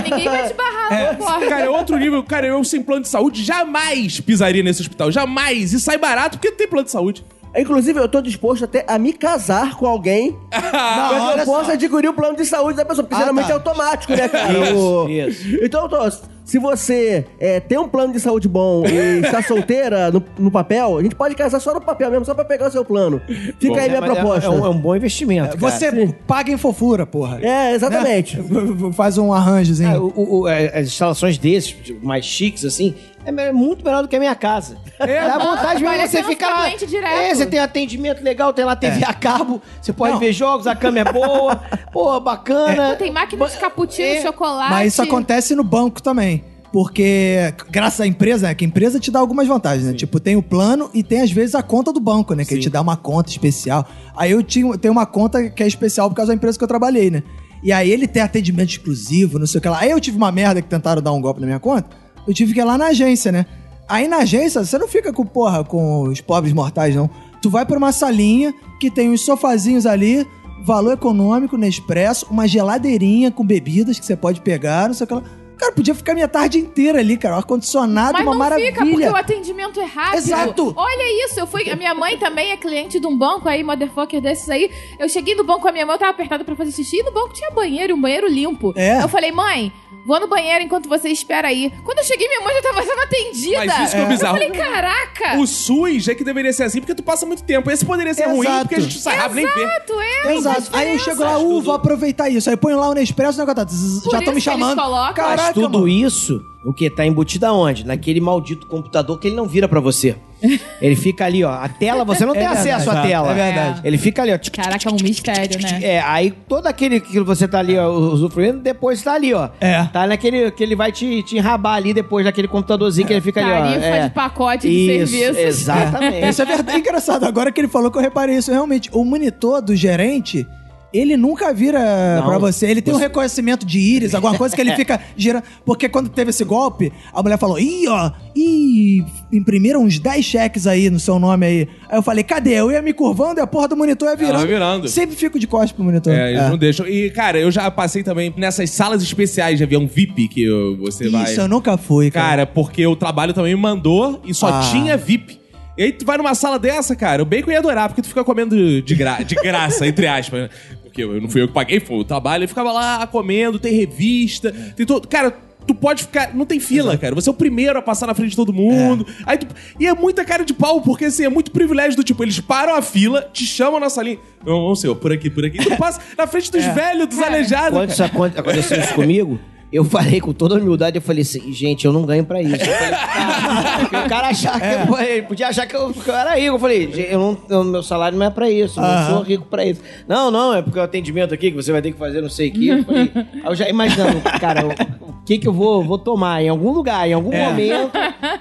Ninguém vai te barrar, não porra. Cara, é outro nível. Cara, eu sem plano de saúde jamais pisaria nesse hospital. Jamais. E sai barato porque tem plano de saúde. Inclusive, eu tô disposto até a me casar com alguém pra que eu possa adquirir o plano de saúde da pessoa, porque Ah, geralmente tá. é automático, né, cara? Isso, O- isso. Então, tô, se você é, tem um plano de saúde bom e está solteira no, no papel, a gente pode casar só no papel mesmo, só pra pegar o seu plano. Fica aí minha Mas é- proposta. É, um, é um bom investimento. cara. Você paga em fofura, porra. É, exatamente. Né? Faz um arranjozinho. É, o- o- o- é, as instalações desses, mais chiques, assim, é me- muito melhor do que a minha casa. É, Dá vontade mesmo você ficar lá. É, você tem atendimento legal, tem lá TV a cabo, você pode Não. ver jogos, a cama é boa, pô, bacana. Tem máquina de cappuccino, É, chocolate. Mas isso acontece no banco também. Porque, graças à empresa, né? Que a empresa te dá algumas vantagens, né? Tipo, tem o plano e tem, às vezes, a conta do banco, né? Que ele te dá uma conta especial. Aí eu tinha, tenho uma conta que é especial por causa da empresa que eu trabalhei, né? E aí ele tem atendimento exclusivo, não sei o que lá. Aí eu tive uma merda que tentaram dar um golpe na minha conta. Eu tive que ir lá na agência, né? Aí na agência, você não fica com, porra, com os pobres mortais, não. Tu vai pra uma salinha que tem uns sofazinhos ali, valor econômico, Nespresso, uma geladeirinha com bebidas que você pode pegar, não sei o que lá. Cara, podia ficar minha tarde inteira ali, cara. Ar-condicionado, Mas uma não maravilha. fica, porque o atendimento é rápido. Exato. Olha isso, eu fui. A minha mãe também é cliente de um banco aí, motherfucker desses aí. Eu cheguei no banco com a minha mãe, eu tava apertada pra fazer xixi, e no banco tinha banheiro, um banheiro limpo. É. Eu falei, mãe. Vou no banheiro enquanto você espera aí. Quando eu cheguei, minha mãe já tava sendo atendida. Mas isso que é bizarro. Eu falei, caraca! O SUS é que deveria ser assim, porque tu passa muito tempo. Esse poderia ser ruim, Exato. porque a gente sai rápido nem vê. Exato, é. Exato. Aí eu chego lá, uh, vou aproveitar isso. Aí põe lá o Nespresso, o negócio tá, zzz, já estão me isso que eles chamando. colocam. Caraca, Mas tudo mano. isso, o que? Tá embutido aonde? Naquele maldito computador que ele não vira pra você. Ele fica ali, ó. A tela, você não É tem verdade, acesso à tela. é verdade. Ele fica ali, ó. Caraca, é um mistério, né? É, aí todo aquele que você tá ali, ó, usufruindo, depois tá ali, ó. É. Tá naquele que ele vai te, te enrabar ali depois daquele computadorzinho que ele fica ali, ó. Tarifa É. de pacote de Isso, serviços. Exatamente. Isso é verdade. Engraçado, agora que ele falou que eu reparei isso, realmente. O monitor do gerente, ele nunca vira Não. pra você. Ele tem um reconhecimento de íris, alguma coisa que ele fica girando. Porque quando teve esse golpe, a mulher falou: ih, ó, ih, imprimiram uns 10 cheques aí no seu nome aí. Aí eu falei: cadê? Eu ia me curvando e a porra do monitor ia virando. vai virando. Sempre fico de costas pro monitor. É, eles É. não deixam. E, cara, eu já passei também nessas salas especiais de avião VIP que você vai. Isso, eu nunca fui, cara. Cara, porque o trabalho também me mandou e só Ah. tinha VIP. E aí tu vai numa sala dessa, cara, o Bacon ia adorar, porque tu fica comendo de, gra de graça, entre aspas, né? Porque eu não fui eu que paguei, foi o trabalho. Ele ficava lá comendo, tem revista, tem todo... Cara, tu pode ficar... Não tem fila, cara. Você é o primeiro a passar na frente de todo mundo. Aí tu... E é muita cara de pau, porque assim, é muito privilégio do tipo, eles param a fila, te chamam na salinha. Vamos, senhor, por aqui, por aqui. Tu passa na frente dos velhos, dos aleijados. Quando isso aconte- aconteceu isso comigo, eu falei com toda humildade, eu falei assim, gente, eu não ganho pra isso. Eu falei, cara, o cara achar que eu, ele podia achar que eu, que eu era rico. Eu falei, "Gente, eu não, eu- meu salário não é pra isso, eu não sou rico pra isso. Não, não, é porque o atendimento aqui que você vai ter que fazer não sei o que. Eu, falei, aí eu já imaginando, cara, o, o que que eu vou, vou tomar em algum lugar, em algum momento,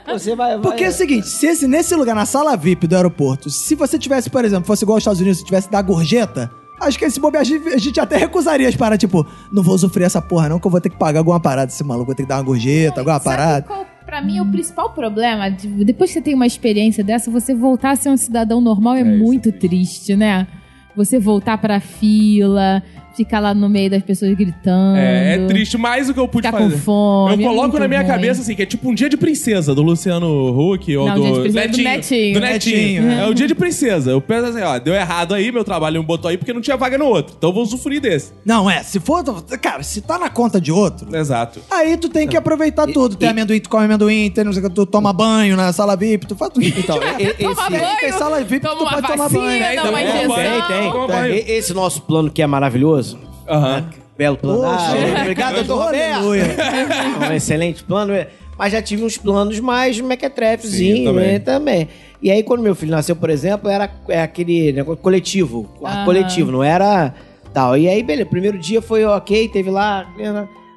você vai... vai Porque é o seguinte, se esse, nesse lugar, na sala VIP do aeroporto, se você tivesse, por exemplo, fosse igual aos Estados Unidos, se tivesse da gorjeta, acho que esse bobear, a gente- a gente até recusaria as paradas, tipo, não vou sofrer essa porra não, que eu vou ter que pagar alguma parada, esse maluco, vou ter que dar uma gorjeta, alguma Sabe parada. qual, pra mim, é o principal problema? De- depois que você tem uma experiência dessa, você voltar a ser um cidadão normal é, muito triste, né? Você voltar pra fila, ficar lá no meio das pessoas gritando. É, é triste, mas o que eu pude Ficar com fazer. fome, eu é coloco muito na minha ruim. cabeça assim, que é tipo um dia de princesa do Luciano Huck ou Não, do, dia de princesa do Netinho. Netinho. Do Netinho. Netinho, É o dia de princesa. Eu penso assim, ó, deu errado aí, meu trabalho me botou aí porque não tinha vaga no outro. Então eu vou usufruir desse. Não, é, se for, cara, se tá na conta de outro, Exato. aí tu tem que aproveitar tudo. Tem amendoim, tu come amendoim, tem não sei o que, tu toma banho na sala VIP, tu faz tudo. Então, e- e- Toma esse- banho, tem sala VIP, toma tu pode tomar vacina, banho. É, então, é, tem, tem. E- esse nosso plano que é maravilhoso, Aham. belo plano. Poxa, Ah, obrigado, doutor Roberto. Aleluia. um excelente plano. é. Mas já tive uns planos mais Sim, mequetrefezinhos também. também. também. E aí, quando meu filho nasceu, por exemplo, era é aquele negócio coletivo. quarto Aham. coletivo, não era tal. E aí, beleza, primeiro dia foi ok, teve lá.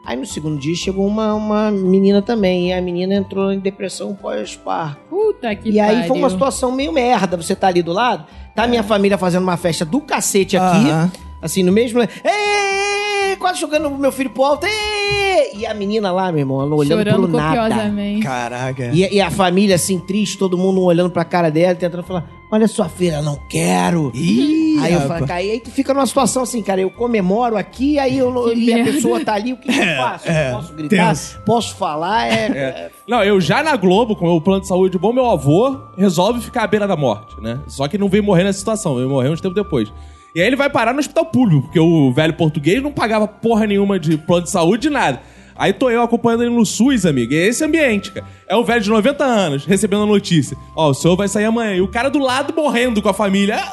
Aí no segundo dia chegou uma, uma menina também. E a menina entrou em depressão pós-parto. Puta que E aí pariu. foi uma situação meio merda. Você tá ali do lado, tá minha família fazendo uma festa do cacete aqui, Aham. Assim, no mesmo. Ei, quase jogando meu filho pro alto. Ei! E a menina lá, meu irmão, ela olhando Chorando pro nada. Caraca. E, e a família assim, triste, todo mundo olhando pra cara dela, tentando falar: Olha sua filha, não quero. Ih, aí eu falo, cara, e aí tu fica numa situação assim, cara, eu comemoro aqui, aí eu, não- e a pessoa tá ali, o que, que eu faço? é, posso gritar? tenso. Posso falar? É, É. Não, eu já na Globo, com o meu plano de saúde bom, meu avô resolve ficar à beira da morte, né? Só que não veio morrer nessa situação, veio morrer uns tempos depois. E aí ele vai parar no hospital público, porque o velho português não pagava porra nenhuma de plano de saúde, de nada. Aí tô eu acompanhando ele no SUS, amigo. E é esse ambiente, cara. É um velho de 90 anos recebendo a notícia. Ó, o senhor vai sair amanhã. E o cara do lado morrendo com a família. Ah,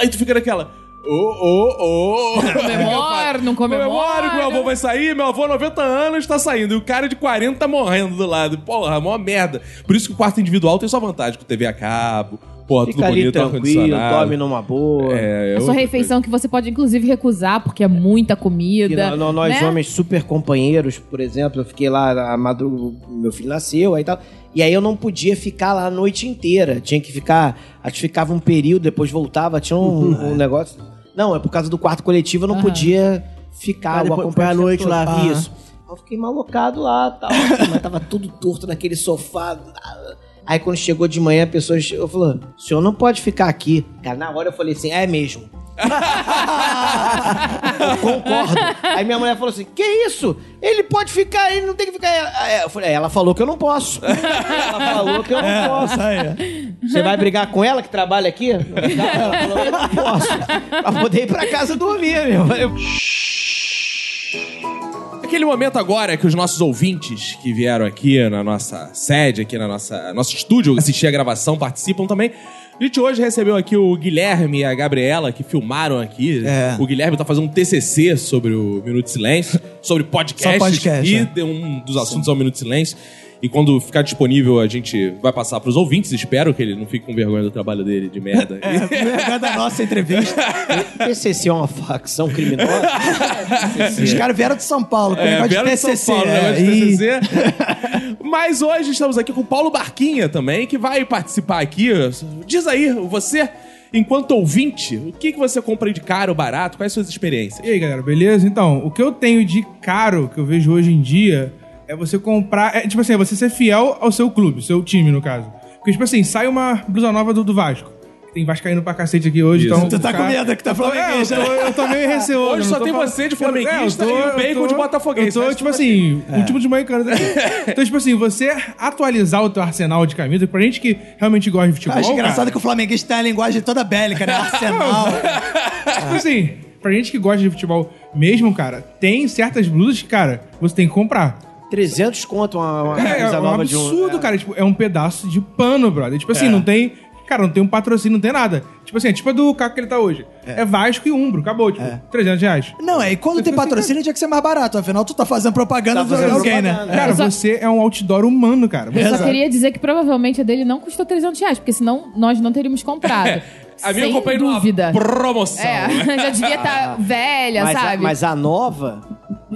Aí tu fica naquela. Ô, ô, ô. Comemora, não comemora. Comemora que meu avô vai sair, meu avô 90 anos tá saindo. E o cara de 40 tá morrendo do lado. Porra, mó merda. Por isso que o quarto individual tem sua vantagem com TV a cabo. Porra, tudo fica ali bonito, tranquilo, tome numa boa. É, A eu- sua refeição que você pode, inclusive, recusar, porque é muita Que comida. nó- nó- nós né? homens super companheiros, por exemplo, eu fiquei lá, a madrugada, meu filho nasceu aí tal. E aí eu não podia ficar lá a noite inteira. Tinha que ficar. Acho que ficava um período, depois voltava, tinha um, um negócio. Não, é por causa do quarto coletivo, eu não Aham. podia ficar. Ah, depois- acompanhamento foi à noite lá. Isso. Eu fiquei malocado lá tal. mas tava tudo torto naquele sofá. Aí quando chegou de manhã, a pessoa chegou e falou: o senhor não pode ficar aqui. Cara, na hora eu falei assim: é mesmo. eu concordo. Aí minha mulher falou assim: Que isso? Ele pode ficar, ele não tem que ficar. Eu falei, ela falou que eu não posso. Ela falou que eu não posso. Você vai brigar com ela que trabalha aqui? Ela falou que eu não posso. Pra poder ir pra casa dormir, meu. Eu- Aquele momento agora que os nossos ouvintes que vieram aqui na nossa sede, aqui na nossa nosso estúdio, assistir a gravação, participam também. A gente hoje recebeu aqui o Guilherme e a Gabriela, que filmaram aqui. É. O Guilherme tá fazendo um TCC sobre o Minuto de Silêncio, sobre podcast. E é. um dos assuntos é o Minuto de Silêncio. E quando ficar disponível, a gente vai passar pros ouvintes. Espero que ele não fique com vergonha do trabalho dele de merda. É da nossa entrevista. TCC é uma facção criminosa? Os caras vieram de São Paulo, É, vieram de São. Paulo, é, de e- TCC. Mas hoje estamos aqui com o Paulo Barquinha também, que vai participar aqui. Diz aí, você, enquanto ouvinte, o que, que você compra de caro, barato? Quais suas experiências? E aí, galera, beleza? Então, o que eu tenho de caro que eu vejo hoje em dia é você comprar. É, tipo assim, é você ser fiel ao seu clube, seu time, no caso. Porque, tipo assim, sai uma blusa nova do, do Vasco. Tem Vascaíno pra cacete aqui hoje, Isso. então. Tu tá com medo que tá Eu tô- flamenguista, É, eu tô, eu tô meio receoso. Hoje só tem você de flamenguista É, eu tô- e o Bacon tô- de botafoguense. Eu tô, Acho tipo assim, último de daqui. Então, tipo assim, você atualizar o teu arsenal de camisa, pra gente que realmente gosta de futebol. Eu acho engraçado cara, que o flamenguista tem a linguagem toda bélica, né? Arsenal. Tipo assim, pra gente que gosta de futebol mesmo, cara, tem certas blusas que, cara, você tem que comprar. 300 conto uma, uma É, camisa é um nova de um. absurdo, cara. Tipo, é um pedaço de pano, brother. Tipo assim, não tem. Cara, não tem um patrocínio, não tem nada. Tipo assim, é tipo a do Caco que ele tá hoje. É, Vasco e Umbro, acabou, tipo, 300 reais. Não, é, e quando tem patrocínio tinha que ser mais barato. Afinal, tu tá fazendo propaganda Tá de alguém, né? propaganda. Cara, só- você é um outdoor humano, cara. Você- Eu só queria dizer que provavelmente a dele não custou 300 reais, porque senão nós não teríamos comprado. A minha eu Sem comprei numa dúvida. promoção. É, já devia estar velha, mas, a, sabe? mas a nova,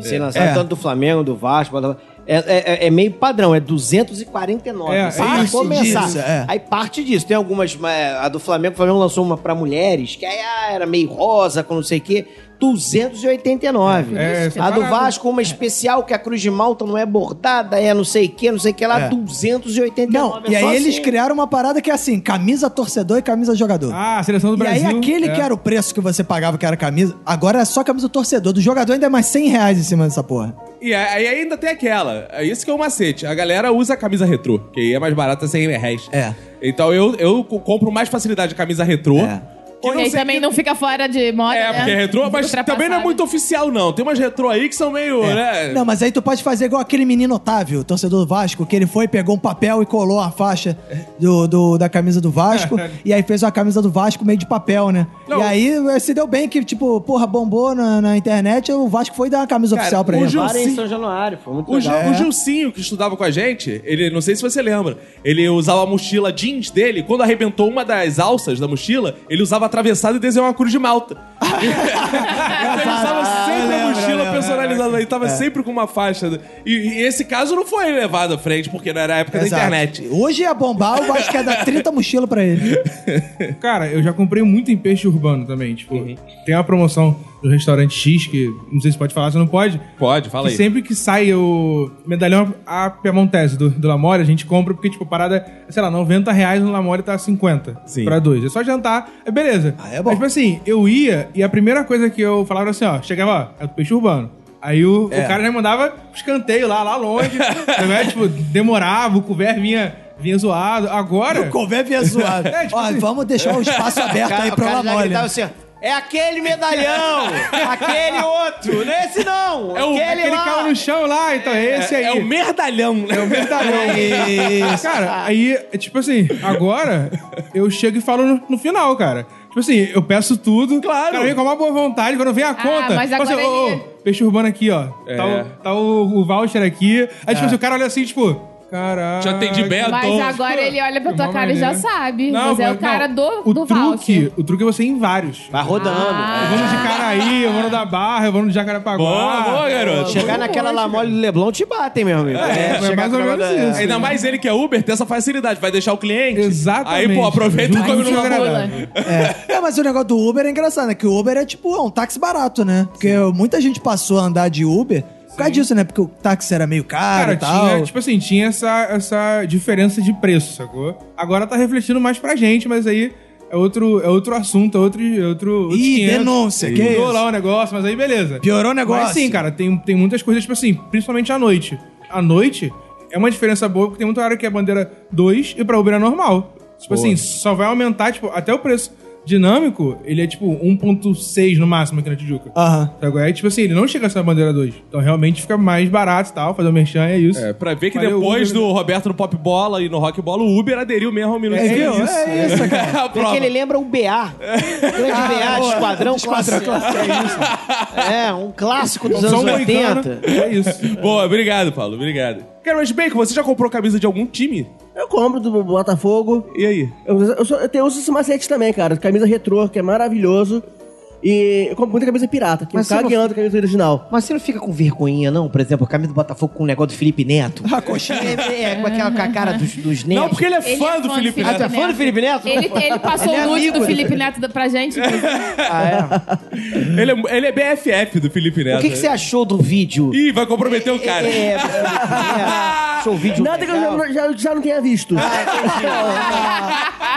sem lançar É. tanto do Flamengo, do Vasco, blá, blá, blá, é, é- é meio padrão, é 249. É, Você é isso começar. disso, é. Aí parte disso. Tem algumas. é, A do Flamengo, o Flamengo lançou uma pra mulheres, que aí ah, era meio rosa, com não sei o quê. 289. É, a do. Vasco, uma especial, que a Cruz de Malta não é bordada, é não sei o quê, não sei o que lá, É. 289. Não, É e aí eles assim. criaram uma parada que é assim, camisa torcedor e camisa jogador. Ah, a seleção do e Brasil. aí aquele é. que era o preço que você pagava, que era camisa, agora é só camisa torcedor. Do jogador ainda é mais 100 reais em cima dessa porra. E aí ainda tem aquela. É isso que é o macete. A galera usa a camisa retrô, que aí é mais barata 100 reais. É. Então eu, eu co- compro mais facilidade a camisa retrô. É. que E aí sei também que- não fica fora de moda, É, né? porque é retrô, mas também não é muito oficial, não. Tem umas retrô aí que são meio, né? Não, mas aí tu pode fazer igual aquele menino Otávio, torcedor do Vasco, que ele foi, pegou um papel e colou a faixa do, do- da camisa do Vasco, e aí fez uma camisa do Vasco meio de papel, né? Não. E aí eh, se deu bem que, tipo, porra, bombou na, na internet, o Vasco foi dar uma camisa Cara, oficial pra o ele. Gil- Para em. São Januário, foi muito O, Gil- legal. o Gilcinho, que estudava com a gente, ele, não sei se você lembra, ele usava a mochila jeans dele, quando arrebentou uma das alças da mochila, ele usava atravessado e desenhou uma cruz de malta. então ele usava Ah, sempre eu a mochila eu lembro. personalizada, ele tava sempre com uma faixa. E, e esse caso não foi levado à frente, porque não era a época da Exato. internet. Hoje ia bombar, o Vasco ia dar 30 mochilas pra ele. Cara, eu já comprei muito em peixe urbano também. Tipo, Uhum. tem uma promoção do restaurante X, que não sei se pode falar, se não pode. Pode, fala Que aí. sempre que sai o medalhão a Piemontese do, do Lamore, a gente compra porque, tipo, parada, sei lá, 90 reais no Lamore tá 50 Sim. pra dois. É só jantar, é beleza. Ah, é bom. Mas, tipo assim, eu ia e a primeira coisa que eu falava era assim, ó, chegava, ó, é do peixe urbano. Aí o, É. o cara já mandava escanteio lá, lá longe. né? tipo, demorava, o couvert vinha, vinha zoado. Agora... O couvé vinha zoado. É, tipo Ó, assim- vamos deixar o espaço aberto cara, aí já Lamole. gritava assim, ó, é aquele medalhão, aquele outro, não é esse não, É o- aquele, Aquele lá. caiu no chão lá, então é esse aí. É o merdalhão, né? É o Isso. Cara, aí, é tipo assim, agora eu chego e falo no, no final, cara. Tipo assim, eu peço tudo. Claro. Cara, vem com uma boa vontade. Quando vem a conta. mas fala agora assim, ô, ele- ô, peixe urbano aqui, ó. É. Tá, o, tá o, o voucher aqui. Aí, tipo assim, o cara olha assim, tipo. Caralho. Te atendimento. Mas Então, agora ele olha pra tua Uma cara e já maneira. sabe. Mas é o cara do, o do truque. O truque é você ir em vários. Vai rodando. Ah. Eu vou no de Caraí, eu vou no da Barra, eu vou no de Jacarepaguá. Boa, boa, garoto. Chegar naquela lamole do Leblon, te batem, meu amigo. É, é chegar mais ou a- menos é. isso. Ainda mais ele que é Uber, tem essa facilidade. Vai deixar o cliente. Exatamente. Aí, pô, aproveita e come com numa boa. É. É, mas o negócio do Uber é engraçado, né? Que o Uber é tipo é um táxi barato, né? Porque muita gente passou a andar de Uber Por causa disso, né? Porque o táxi era meio caro Cara, e tal. tinha, tipo assim, tinha essa, essa diferença de preço, sacou? Agora tá refletindo mais pra gente, mas aí é outro, é outro assunto, é outro. É outro Ih, 500. denúncia, que Mudou isso? lá o negócio, mas aí beleza. Piorou o negócio. Mas sim, cara, tem, tem muitas coisas, tipo assim, principalmente à noite. À noite é uma diferença boa, porque tem muita hora que é bandeira 2 e pra Uber é normal. Tipo assim, só vai aumentar, tipo, até o preço dinâmico, ele é tipo 1.6 no máximo aqui na Tijuca. Aham. Tá, Agora, é tipo assim, ele não chega a ser a bandeira 2. Então realmente fica mais barato e tal, fazer o merchan é isso. É, pra ver que Valeu, depois Uber. do Roberto no Pop Bola e no Rock Bola, o Uber aderiu mesmo ao Minuto É, de viu? Silêncio. É isso, cara. Porque ele lembra o BA. Grande BA, boa. Esquadrão Esquadrão Classe. É, um clássico dos anos um moicano. 80. É isso. Boa, obrigado, Paulo, obrigado. Cara, mas Bacon, você já comprou camisa de algum time? Eu compro do Botafogo. E aí? Eu, eu, sou- eu tenho uso esse macete também, cara. Camisa retrô, que é maravilhoso. E eu compro muita camisa pirata, que Mas eu cago não- a camisa original. Mas você não fica com vergonha, não? Por exemplo, a camisa do Botafogo com o negócio do Felipe Neto. A coxinha. É, é, com aquela com a cara dos, dos netos. Não, porque ele é Ele fã é do fã Felipe do Ah, Neto. tu é fã do Felipe Neto? Ele, ele passou Ele é o nude do? Felipe Neto pra gente. Ah, é. Ele é, ele é BFF do Felipe Neto. O que, que você achou do vídeo? Ih, vai comprometer o cara. É, é, é, achou o vídeo Nada que eu legal? já, já, já não tenha visto.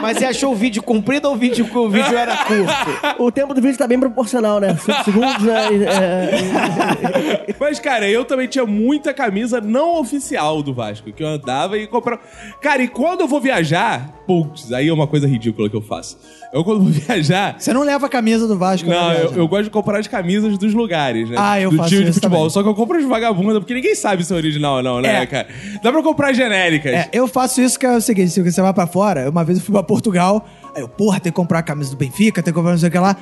Mas você achou o vídeo comprido ou o vídeo, o vídeo era curto? O tempo do vídeo tá bem proporcional, né? 5 segundos, né? É, Mas, cara, eu também tinha muita camisa não oficial do Vasco, que eu andava e comprava. Cara, e quando eu vou viajar, putz, aí é uma coisa ridícula que eu faço. Eu, quando vou viajar. Você não leva a camisa do Vasco, Não, né, eu, eu gosto de comprar as camisas dos lugares, né? Ah, eu Do faço time de futebol. também. Só que eu compro as vagabundas, porque ninguém sabe se é original ou não, né, É. cara? Dá pra comprar genéricas. É, eu faço isso que é o seguinte, se você vai pra fora, uma vez eu fui pra Portugal, aí eu, porra, tem que comprar a camisa do Benfica, tem que comprar não sei o que lá.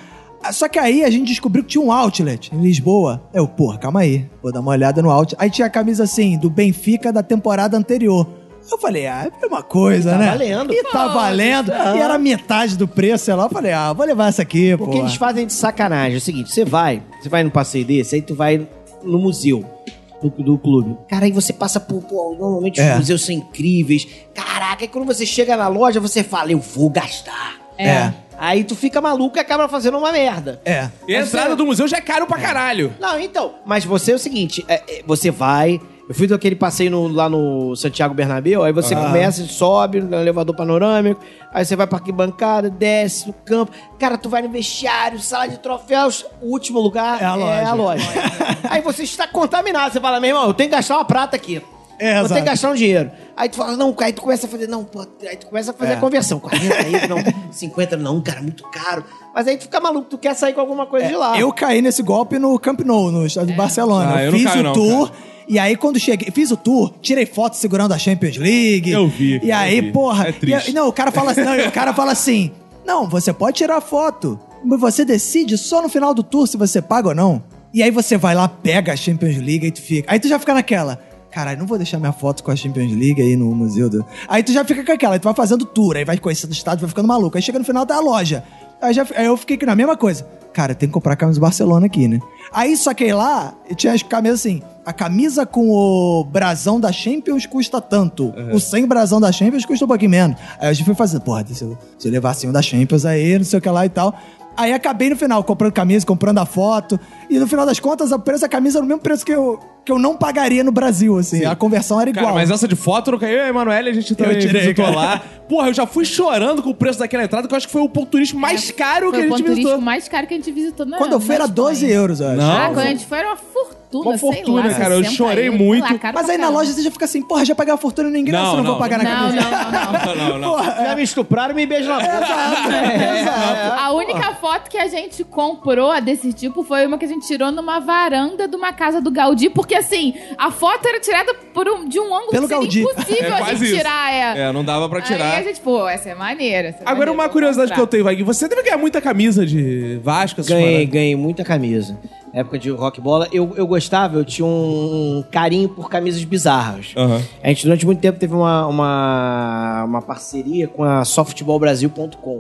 Ah, Só que aí a gente descobriu que tinha um outlet em Lisboa. Eu, porra, calma aí, vou dar uma olhada no outlet. Aí tinha a camisa assim, do Benfica da temporada anterior. Eu falei, ah, é a mesma coisa, tá né? valendo. E tá valendo. E era metade do preço, sei lá. Eu falei, ah, vou levar essa aqui, pô. Porque eles fazem de sacanagem. É o seguinte, você vai, você vai num passeio desse, aí tu vai no museu do, do clube. Cara, aí você passa por, pô, normalmente É. os museus são incríveis. Caraca, aí quando você chega na loja, você fala, eu vou gastar. É. Aí tu fica maluco e acaba fazendo uma merda. É. E a entrada do museu já é caro pra caralho. Não, então, mas você é o seguinte, é, é, você vai... Eu fui daquele passeio no- lá no Santiago Bernabéu, aí você começa, sobe no elevador panorâmico, aí você vai pra arquibancada, desce no campo. Cara, tu vai no vestiário, sala de troféus, o último lugar É a loja. loja. aí você está contaminado, você fala, meu irmão, eu tenho que gastar uma prata aqui. É, eu exato. tenho que gastar um dinheiro. Aí tu fala, não, aí tu começa a fazer, não, pô, aí tu começa a fazer É. a conversão. 40 aí, não, 50, não, cara, muito caro. Mas aí tu fica maluco, tu quer sair com alguma coisa de lá. Eu caí nesse golpe no Camp Nou, no estádio de Barcelona. Ah, eu fiz caio o não, tour. E aí, quando cheguei, fiz o tour, tirei foto segurando a Champions League. Eu vi, E aí, vi. porra. É triste. e- não, o cara fala assim: não, o cara fala assim: não, você pode tirar foto, mas você decide só no final do tour se você paga ou não. E aí você vai lá, pega a Champions League e tu fica. Aí tu já fica naquela. Caralho, não vou deixar minha foto com a Champions League aí no museu do. Aí tu já fica com aquela, aí tu vai fazendo tour, aí vai conhecendo o estádio, vai ficando maluco. Aí chega no final da loja. Aí, já, aí eu fiquei na mesma coisa. Cara, tem que comprar a camisa do Barcelona aqui, né? Aí só que aí lá, eu tinha as camisas assim. A camisa com o brasão da Champions custa tanto. O sem brasão da Champions custa um pouquinho menos. Aí a gente foi fazendo, porra, se eu, se eu levar assim o da Champions aí, não sei o que lá e tal. Aí acabei no final comprando camisa, comprando a foto. E no final das contas, o preço da camisa era o mesmo preço que eu, que eu não pagaria no Brasil, assim. A conversão era igual. Cara, mas essa de foto não caiu. Eu e a Emanuele, a gente também tirei, visitou cara. lá. Porra, eu já fui chorando com o preço daquela entrada, que eu acho que foi o ponto turístico mais caro que a o gente ponto turístico visitou. mais caro que a gente visitou na Quando eu fui era 12 Espanha. euros, eu acho. Não. Ah, quando a gente foi era uma fortuna, Uma sei fortuna, lá, cara, eu 60 chorei euros, muito. lá, Mas aí na loja você já fica assim, porra, já paguei a fortuna e ninguém Não, não, não, vou pagar na Não, camisa. não, não, não. Não, não. Porra, Já me estupraram e me beijam na boca. A única foto que a gente comprou desse tipo foi uma que a gente tirou numa varanda de uma casa do Gaudí, porque assim, a foto era tirada por um- de um ângulo Pelo que Gaudí. impossível É a gente isso. tirar. É. É, não dava pra tirar. Aí a gente, pô, essa é maneira. essa é Agora, maneira, uma curiosidade que eu tenho, Vaguinho. Você deve ganhar muita camisa de Vasco, Ganhei, paradas. ganhei muita camisa. Na época de rock bola, eu, eu gostava, eu tinha um carinho por camisas bizarras. Aham. A gente durante muito tempo teve uma, uma, uma parceria com a softballbrasil.com.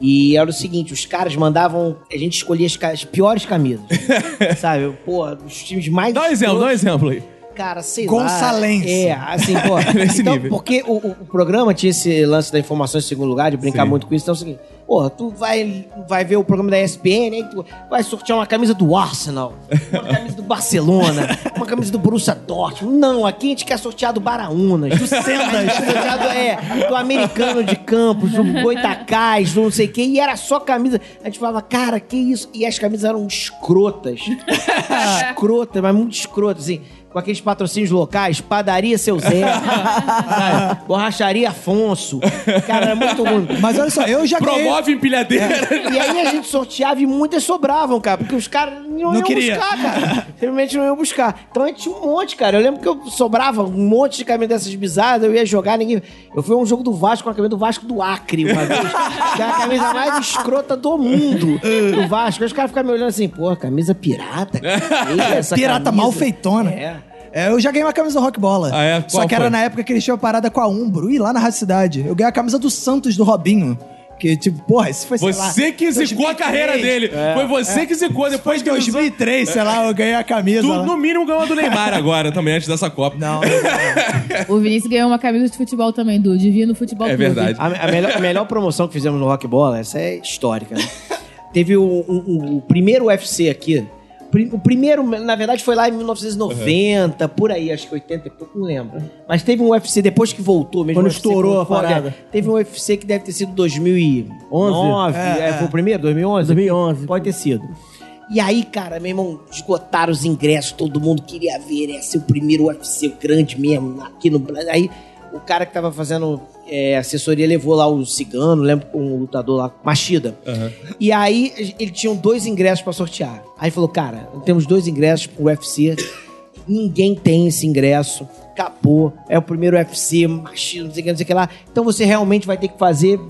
E era o seguinte, os caras mandavam. A gente escolhia as, as piores camisas. sabe? Pô, os times mais. Dá um exemplo, dá um exemplo aí. Cara, sei Gonçalense. lá. É, assim, pô. Nesse então, nível. Porque o, o- o programa tinha esse lance da informação em segundo lugar, de brincar Sim. muito com isso. Então é o seguinte: Porra, tu vai, vai ver o programa da ESPN, aí tu vai sortear uma camisa do Arsenal, uma camisa do Barcelona, uma camisa do Borussia Dortmund. Não, aqui a gente quer sortear do Baraunas, do Sendas, sortear do, é, do Americano de Campos, do Goitacás, do não sei o quê. E era só camisa. A gente falava, cara, que isso? E as camisas eram escrotas. escrotas, mas muito escrotas, assim. Com aqueles patrocínios locais, Padaria Seu Zé, sabe? Borracharia Afonso. Cara, era muito ruim. Mas olha só, eu já ganhei... Promove empilhadeira. E aí a gente sorteava e muitas sobravam, cara, porque os caras não, iam queria. buscar, cara. Simplesmente não iam buscar. Então a gente tinha um monte, cara. Eu lembro que eu sobrava um monte de camisa dessas bizarras, eu ia jogar, ninguém. Eu fui a um jogo do Vasco com a camisa do Vasco do Acre uma vez. que é a camisa mais escrota do mundo do Vasco. Aí os caras ficavam me olhando assim, pô, camisa pirata? cara. Que essa Pirata camisa? mal feitona. É. É, eu já ganhei uma camisa do Rock Bola. Ah, é? Só Qual que era foi? na época que eles tinham parada com a Umbro. E lá na Rádio Cidade. Eu ganhei a camisa do Santos do Robinho. Que, tipo, porra, isso foi, sei lá, Você que zicou a 2003. carreira dele. Foi você que zicou depois Foi que em ele usou- 2003, sei lá, eu ganhei a camisa. Tu, lá. no mínimo, ganhou a do Neymar agora também, antes dessa Copa. Não, O Vinícius ganhou uma camisa de futebol também, do Divino Futebol É Clube. verdade. A, a melhor, a melhor promoção que fizemos no Rock Bola, essa é histórica, né? Teve o, o- o- o primeiro UFC aqui. O primeiro, na verdade, foi lá em 1990, por aí, acho que 80 e pouco, não lembro. Mas teve um UFC depois que voltou mesmo. Quando estourou a parada. Teve um UFC que deve ter sido 2009. É, foi o primeiro? 2011? 2011. Pode ter sido. E aí, cara, meu irmão, esgotaram os ingressos, todo mundo queria ver, ia ser o primeiro UFC, grande mesmo, aqui no Brasil. Aí o cara que tava fazendo é, assessoria levou lá o cigano, lembro com o lutador lá, Machida. E aí ele tinha dois ingressos pra sortear. Aí falou, cara, temos dois ingressos pro UFC, ninguém tem esse ingresso. Acabou, é o primeiro UFC, machismo, não sei o que, não sei o que lá. Então você realmente vai ter que fazer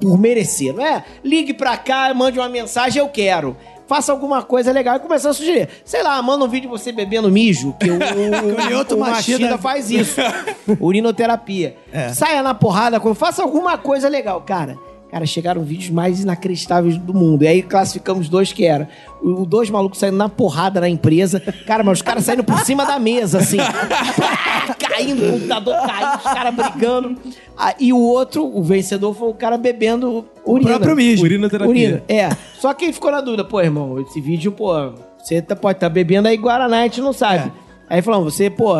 por merecer, não é? Ligue pra cá, mande uma mensagem, eu quero. Faça alguma coisa legal e começar a sugerir. Sei lá, manda um vídeo de você bebendo mijo, que o, o, O o Machida- faz isso. Urinoterapia. Saia na porrada, com- faça alguma coisa legal. Cara, cara, chegaram vídeos mais inacreditáveis do mundo. E aí classificamos dois que era. O, o dois malucos saindo na porrada na empresa. Cara, mas os caras saindo por cima da mesa, assim. caindo, o computador caindo, os caras brigando. Ah, e o outro, o vencedor, foi o cara bebendo urina. próprio mijo. Urinoterapia. Urina, é. Só que ele ficou na dúvida, pô, irmão, esse vídeo, pô, você tá- pode estar bebendo aí Guaraná, a gente não sabe. Aí falou, você, pô,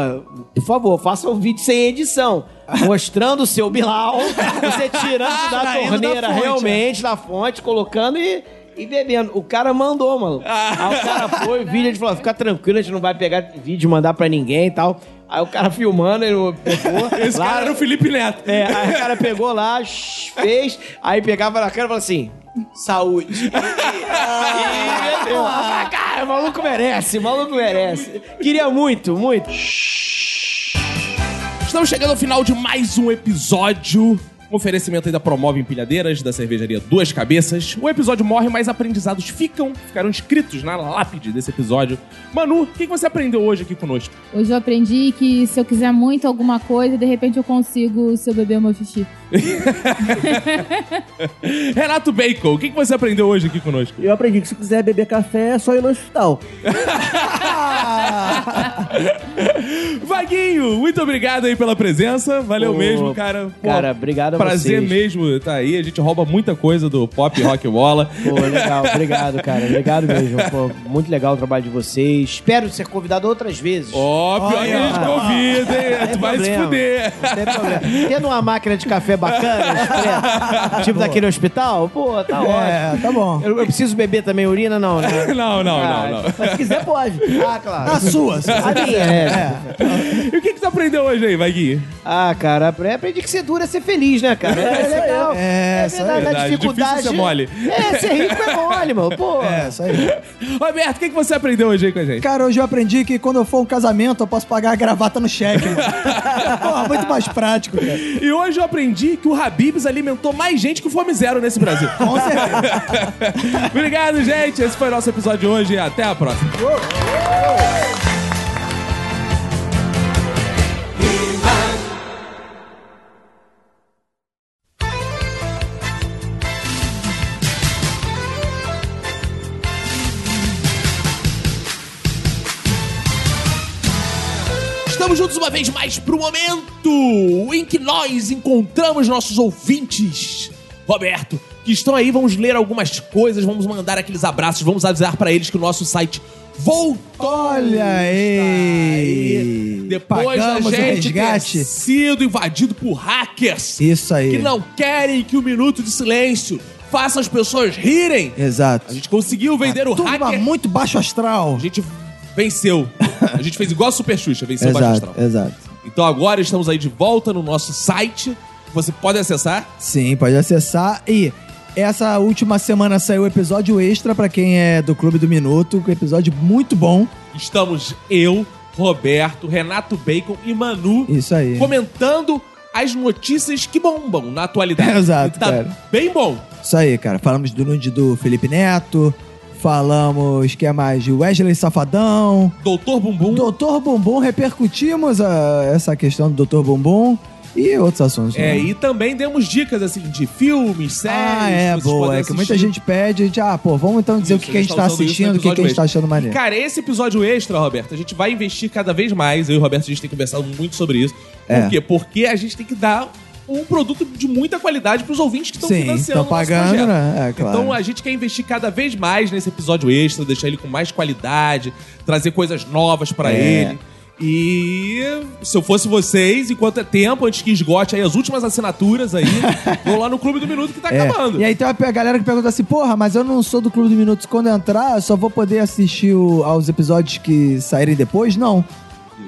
por favor, faça um vídeo sem edição, mostrando o seu Bilal, você tirando da da torneira fonte, realmente, da fonte, colocando e, e bebendo. O cara mandou, mano. Aí o cara foi, o vídeo, ele falou, fica tranquilo, a gente não vai pegar vídeo e mandar pra ninguém e tal. Aí o cara filmando, ele pegou. Esse lá- cara era o Felipe Neto. é, aí o cara pegou lá, fez, aí pegava na cara e falava assim: saúde. e meteu. Ah, cara, o maluco merece, o maluco merece. Queria muito, muito. Estamos chegando ao final de mais um episódio. Oferecimento aí da Promove Empilhadeiras, da cervejaria Duas Cabeças. O episódio morre, mas aprendizados ficam, ficaram escritos na lápide desse episódio. Manu, o que que você aprendeu hoje aqui conosco? Hoje eu aprendi que se eu quiser muito alguma coisa, de repente eu consigo se eu beber o meu xixi. Renato Bacon, o que que você aprendeu hoje aqui conosco? Eu aprendi que se quiser beber café é só ir no hospital. Vaguinho, muito obrigado aí pela presença. Valeu Pô, mesmo, cara. Pô, cara, obrigado Prazer vocês. mesmo estar aí. A gente rouba muita coisa do pop rock bola. Pô, legal, obrigado, cara. Obrigado mesmo. Pô, muito legal o trabalho de vocês. Espero ser convidado outras vezes. Ó, pior que a gente convida, hein? Não Tu vai se problema. fuder. Não tem problema. Tendo uma máquina de café bacana, tipo daquele hospital, pô, tá ótimo. É, tá bom. Eu, eu preciso beber também urina, não, né? Não, não, Ah, não, não. Mas se quiser, pode. Ah, claro. A sua. A minha, é. E o que, que tu aprendeu hoje aí, Vaguinho? Ah, cara, apre- aprendi que ser duro é ser feliz, né, cara? É, legal. É, É aí. verdade, a Verdade. dificuldade. Difícil ser mole. É, ser rico é mole, mano. Pô. É, isso aí. Roberto, o que, que você aprendeu hoje aí com a gente? Cara, hoje eu aprendi que quando eu for um casamento, eu posso pagar a gravata no cheque, mano. Porra, muito mais prático, cara. E hoje eu aprendi que o Habibs alimentou mais gente que o Fome Zero nesse Brasil. Com certeza. Obrigado, gente. Esse foi o nosso episódio de hoje. Até a próxima. Estamos vez mais pro momento em que nós encontramos nossos ouvintes. Roberto, que estão aí. Vamos ler algumas coisas, vamos mandar aqueles abraços, vamos avisar pra eles que o nosso site voltou. Olha aí! Depois Pagamos da gente ter sido invadido por hackers Isso aí. que não querem que o Minuto de Silêncio faça as pessoas rirem. Exato. A gente conseguiu vender o Turma hacker. muito baixo astral. A gente venceu. A gente fez igual a Super Xuxa, venceu o Baixo Exato, Astral. exato. Então agora estamos aí de volta no nosso site. Você pode acessar. Sim, pode acessar. E essa última semana saiu o episódio extra pra quem é do Clube do Minuto, um episódio muito bom. Estamos eu, Roberto, Renato Bacon e Manu Isso aí. comentando as notícias que bombam na atualidade. Exato, E tá cara. bem bom. Isso aí, cara. Falamos do nude do Felipe Neto, falamos que é mais de Wesley Safadão, Doutor Bumbum. Doutor Bumbum, repercutimos a- essa questão do Doutor Bumbum e outros assuntos. É, né? e também demos dicas assim de filmes, séries. Ah, é, boa. É que muita assistir. gente pede, a gente, ah, pô, vamos então dizer Isso, o que, que a gente tá no assistindo, o que, que a gente tá achando maneiro. Cara, esse episódio extra, Roberto, a gente vai investir cada vez mais. Eu e o Roberto, a gente tem conversado muito sobre isso. Por É. quê? Porque a gente tem que dar um produto de muita qualidade pros ouvintes que estão Sim, financiando estão pagando, né? É, claro. Então a gente quer investir cada vez mais nesse episódio extra, deixar ele com mais qualidade, trazer coisas novas pra É. ele. E se eu fosse vocês, enquanto é tempo, antes que esgote aí as últimas assinaturas aí, vou lá no Clube do Minuto que tá É. acabando. E aí tem uma galera que pergunta assim, porra, mas eu não sou do Clube do Minutos. Quando eu entrar, eu só vou poder assistir o- aos episódios que saírem depois? Não.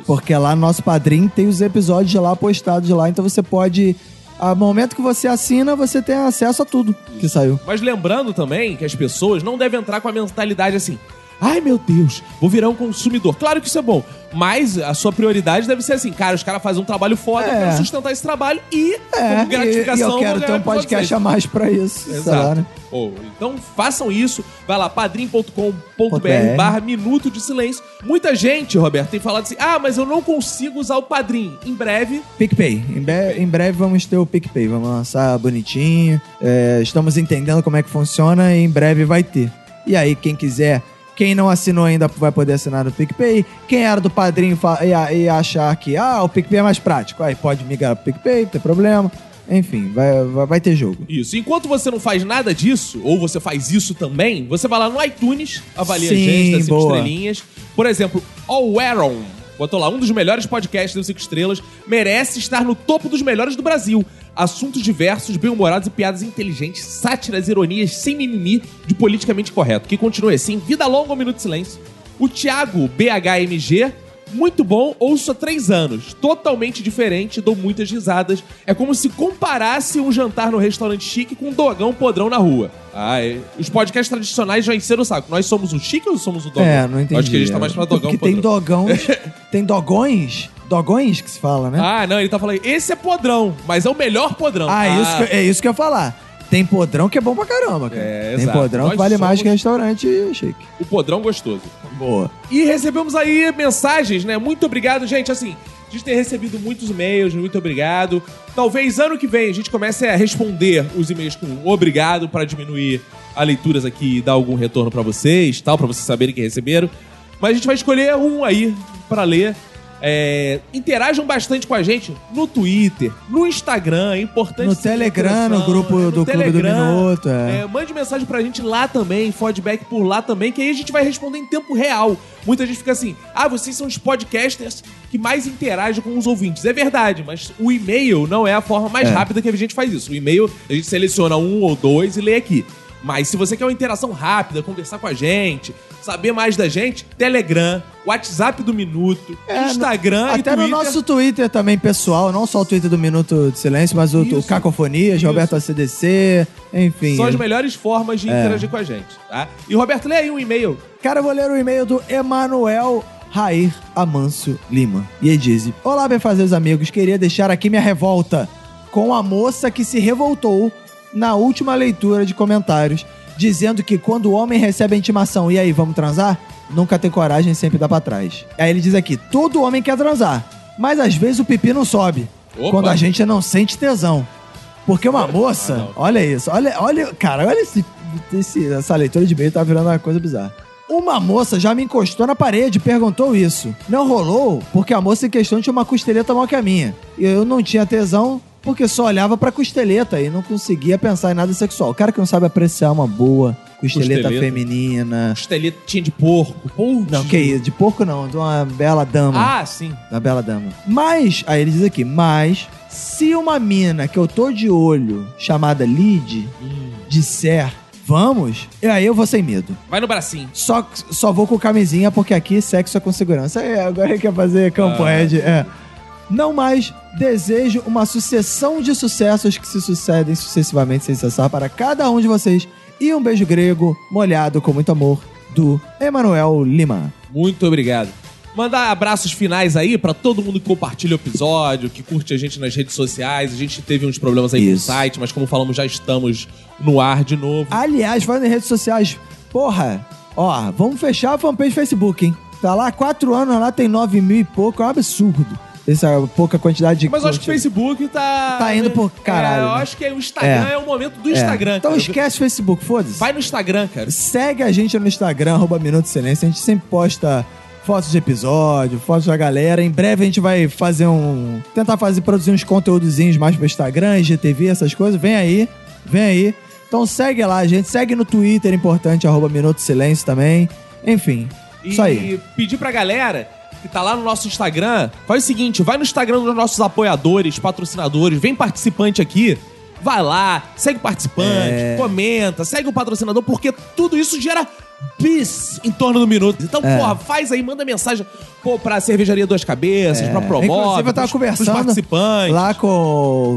Porque lá no nosso padrinho tem os episódios lá postados lá, então você pode. A momento que você assina, você tem acesso a tudo que saiu. Mas lembrando também que as pessoas não devem entrar com a mentalidade assim. Ai meu Deus, vou virar um consumidor. Claro que isso é bom, mas a sua prioridade deve ser assim, cara, os caras fazem um trabalho foda, eu É. quero sustentar esse trabalho e, É, como e, e gratificação, eu quero ter um podcast a mais pra isso. Exato. né? Pô, então façam isso. Vai lá, padrim.com.br BR. barra Minuto de Silêncio. Muita gente, Roberto, tem falado assim, ah, mas eu não consigo usar o Padrim. Em breve, PicPay. Em, be- em breve vamos ter o PicPay. Vamos lançar bonitinho. É, estamos entendendo como é que funciona e em breve vai ter. E aí, quem quiser, quem não assinou ainda vai poder assinar no PicPay. Quem era do padrinho e, a- e achar que ah, o PicPay é mais prático, aí pode migrar pro PicPay, não tem problema. Enfim, vai, vai, vai ter jogo. Isso. Enquanto você não faz nada disso, ou você faz isso também, você vai lá no iTunes, avalia a Sim, gente, dá cinco boa. estrelinhas. Por exemplo, Aaron, botou lá, um dos melhores podcasts das cinco estrelas, merece estar no topo dos melhores do Brasil. Assuntos diversos, bem-humorados e piadas inteligentes, sátiras, ironias, sem mimimi, de politicamente correto. Que continue assim, vida longa, um minuto de silêncio. O Thiago BHMG, muito bom, ouço há três anos. Totalmente diferente, dou muitas risadas. É como se comparasse um jantar no restaurante chique com um dogão podrão na rua. Ah, é. Os podcasts tradicionais já encheram o saco. Nós somos o chique ou somos o dogão? É, não entendi. Acho que a gente tá mais pra dogão Porque tem podrão. dogões. tem dogões? Dogões que se fala, né? Ah, não, ele tá falando, esse é podrão, mas é o melhor podrão. Ah, Isso que, é isso que eu ia falar. Tem podrão que é bom pra caramba, cara. É, tem exato. podrão Nós que vale mais somos- que restaurante chique. O podrão gostoso. Boa. E recebemos aí mensagens, né? Muito obrigado, gente. Assim, a gente tem recebido muitos e-mails, muito obrigado. Talvez ano que vem a gente comece a responder os e-mails com obrigado para diminuir a leituras aqui e dar algum retorno pra vocês, tal, para vocês saberem que receberam. Mas a gente vai escolher um aí pra ler. É, interajam bastante com a gente no Twitter, no Instagram, é importante. No Telegram, no grupo é, no do Clube do Minuto, é. É, mande mensagem pra gente lá também, feedback por lá também, que aí a gente vai responder em tempo real. Muita gente fica assim: ah, vocês são os podcasters que mais interagem com os ouvintes. É verdade, mas o e-mail não é a forma mais É. rápida que a gente faz isso. O e-mail, a gente seleciona um ou dois e lê aqui. Mas se você quer uma interação rápida, conversar com a gente, saber mais da gente, Telegram, WhatsApp do Minuto, É, Instagram e Até Twitter. no nosso Twitter também, pessoal. Não só o Twitter do Minuto de Silêncio, mas o, o. Cacofonias, Isso. Roberto ACDC, enfim. São as melhores formas de É. interagir com a gente, tá? E Roberto, lê aí um e-mail. Cara, eu vou ler o e-mail do Emanuel Rair Amâncio Lima. E ele diz: Olá, bem-fazeiros amigos. Queria deixar aqui minha revolta com a moça que se revoltou na última leitura de comentários, dizendo que quando o homem recebe a intimação, e aí, vamos transar? Nunca tem coragem, sempre dá pra trás. Aí ele diz aqui: todo homem quer transar, mas às vezes o pipi não sobe. Opa. Quando a gente não sente tesão. Porque uma moça, olha isso, olha, olha, cara, olha esse, esse- essa leitura de e-mail tá virando uma coisa bizarra. Uma moça já me encostou na parede e perguntou isso. Não rolou porque a moça em questão tinha uma costeleta maior que a minha. E eu não tinha tesão porque só olhava pra costeleta e não conseguia pensar em nada sexual. O cara que não sabe apreciar uma boa costeleta, Costeleta. feminina. Costeletinha de porco. Putz. Não, que isso, de porco não, de uma bela dama. Ah, sim. Da bela dama. Mas, aí ele diz aqui, mas se uma mina que eu tô de olho, chamada Lid, disser vamos, e aí eu vou sem medo. Vai no bracinho. Só, só vou com camisinha, porque aqui sexo é com segurança. É, agora ele quer fazer campanha de. É. Não mais desejo uma sucessão de sucessos que se sucedem sucessivamente sem cessar para cada um de vocês. E um beijo grego molhado com muito amor do Emanuel Lima. Muito obrigado. Mandar abraços finais aí pra todo mundo que compartilha o episódio, que curte a gente nas redes sociais. A gente teve uns problemas aí Isso. no site, mas como falamos, já estamos no ar de novo. Aliás, vai nas redes sociais. Porra, ó, vamos fechar a fanpage Facebook, hein? Tá lá há quatro anos, lá tem nove mil e pouco, é um absurdo. Essa pouca quantidade de Mas eu acho que o. Facebook tá. Tá indo por caralho, É, eu né? acho que o Instagram é, É. o momento do É. Instagram. Então cara. esquece o Facebook, foda-se. Vai no Instagram, cara. Segue a gente no Instagram, arroba Minuto Silêncio. A gente sempre posta fotos de episódio, fotos da galera. Em breve a gente vai fazer um. tentar fazer, produzir uns conteúdozinhos mais pro Instagram, IGTV, essas coisas. Vem aí, vem aí. Então segue lá, a gente. Segue no Twitter, importante, arroba Minuto Silêncio também. Enfim, E isso aí. pedir pra galera que tá lá no nosso Instagram, faz o seguinte, vai no Instagram dos nossos apoiadores, patrocinadores, vem participante aqui, vai lá, segue o participante, É. comenta, segue o patrocinador, porque tudo isso gera bis em torno do minuto. Então, É. porra, faz aí, manda mensagem pô, pra Cervejaria Duas Cabeças, pra Promove, Inclusive, eu tava pros- pros conversando participantes. lá com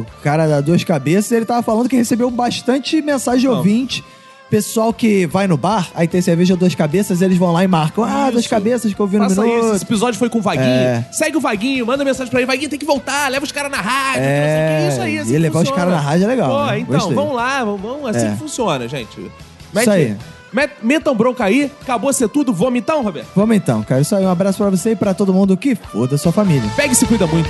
o cara da Duas Cabeças, ele tava falando que recebeu bastante mensagem de ouvinte. Pessoal que vai no bar, aí tem cerveja Duas Cabeças, eles vão lá e marcam. Ah, Duas. Cabeças que eu vi no Faça minuto. isso. Esse episódio foi com o Vaguinho. É. Segue o Vaguinho, manda mensagem pra ele. Vaguinho tem que voltar, leva os caras na rádio. É, não sei o que, isso aí. assim e levar os funciona. caras na rádio é legal, Pô, né? então, Gostei. vamos lá, vamos, vamos- assim É. que funciona, gente. Isso aí. Met- metam bronca aí, acabou ser tudo. Vamos então, Roberto? Vamos então, cara. Isso aí, um abraço pra você e pra todo mundo que foda sua família. Pega e se cuida muito.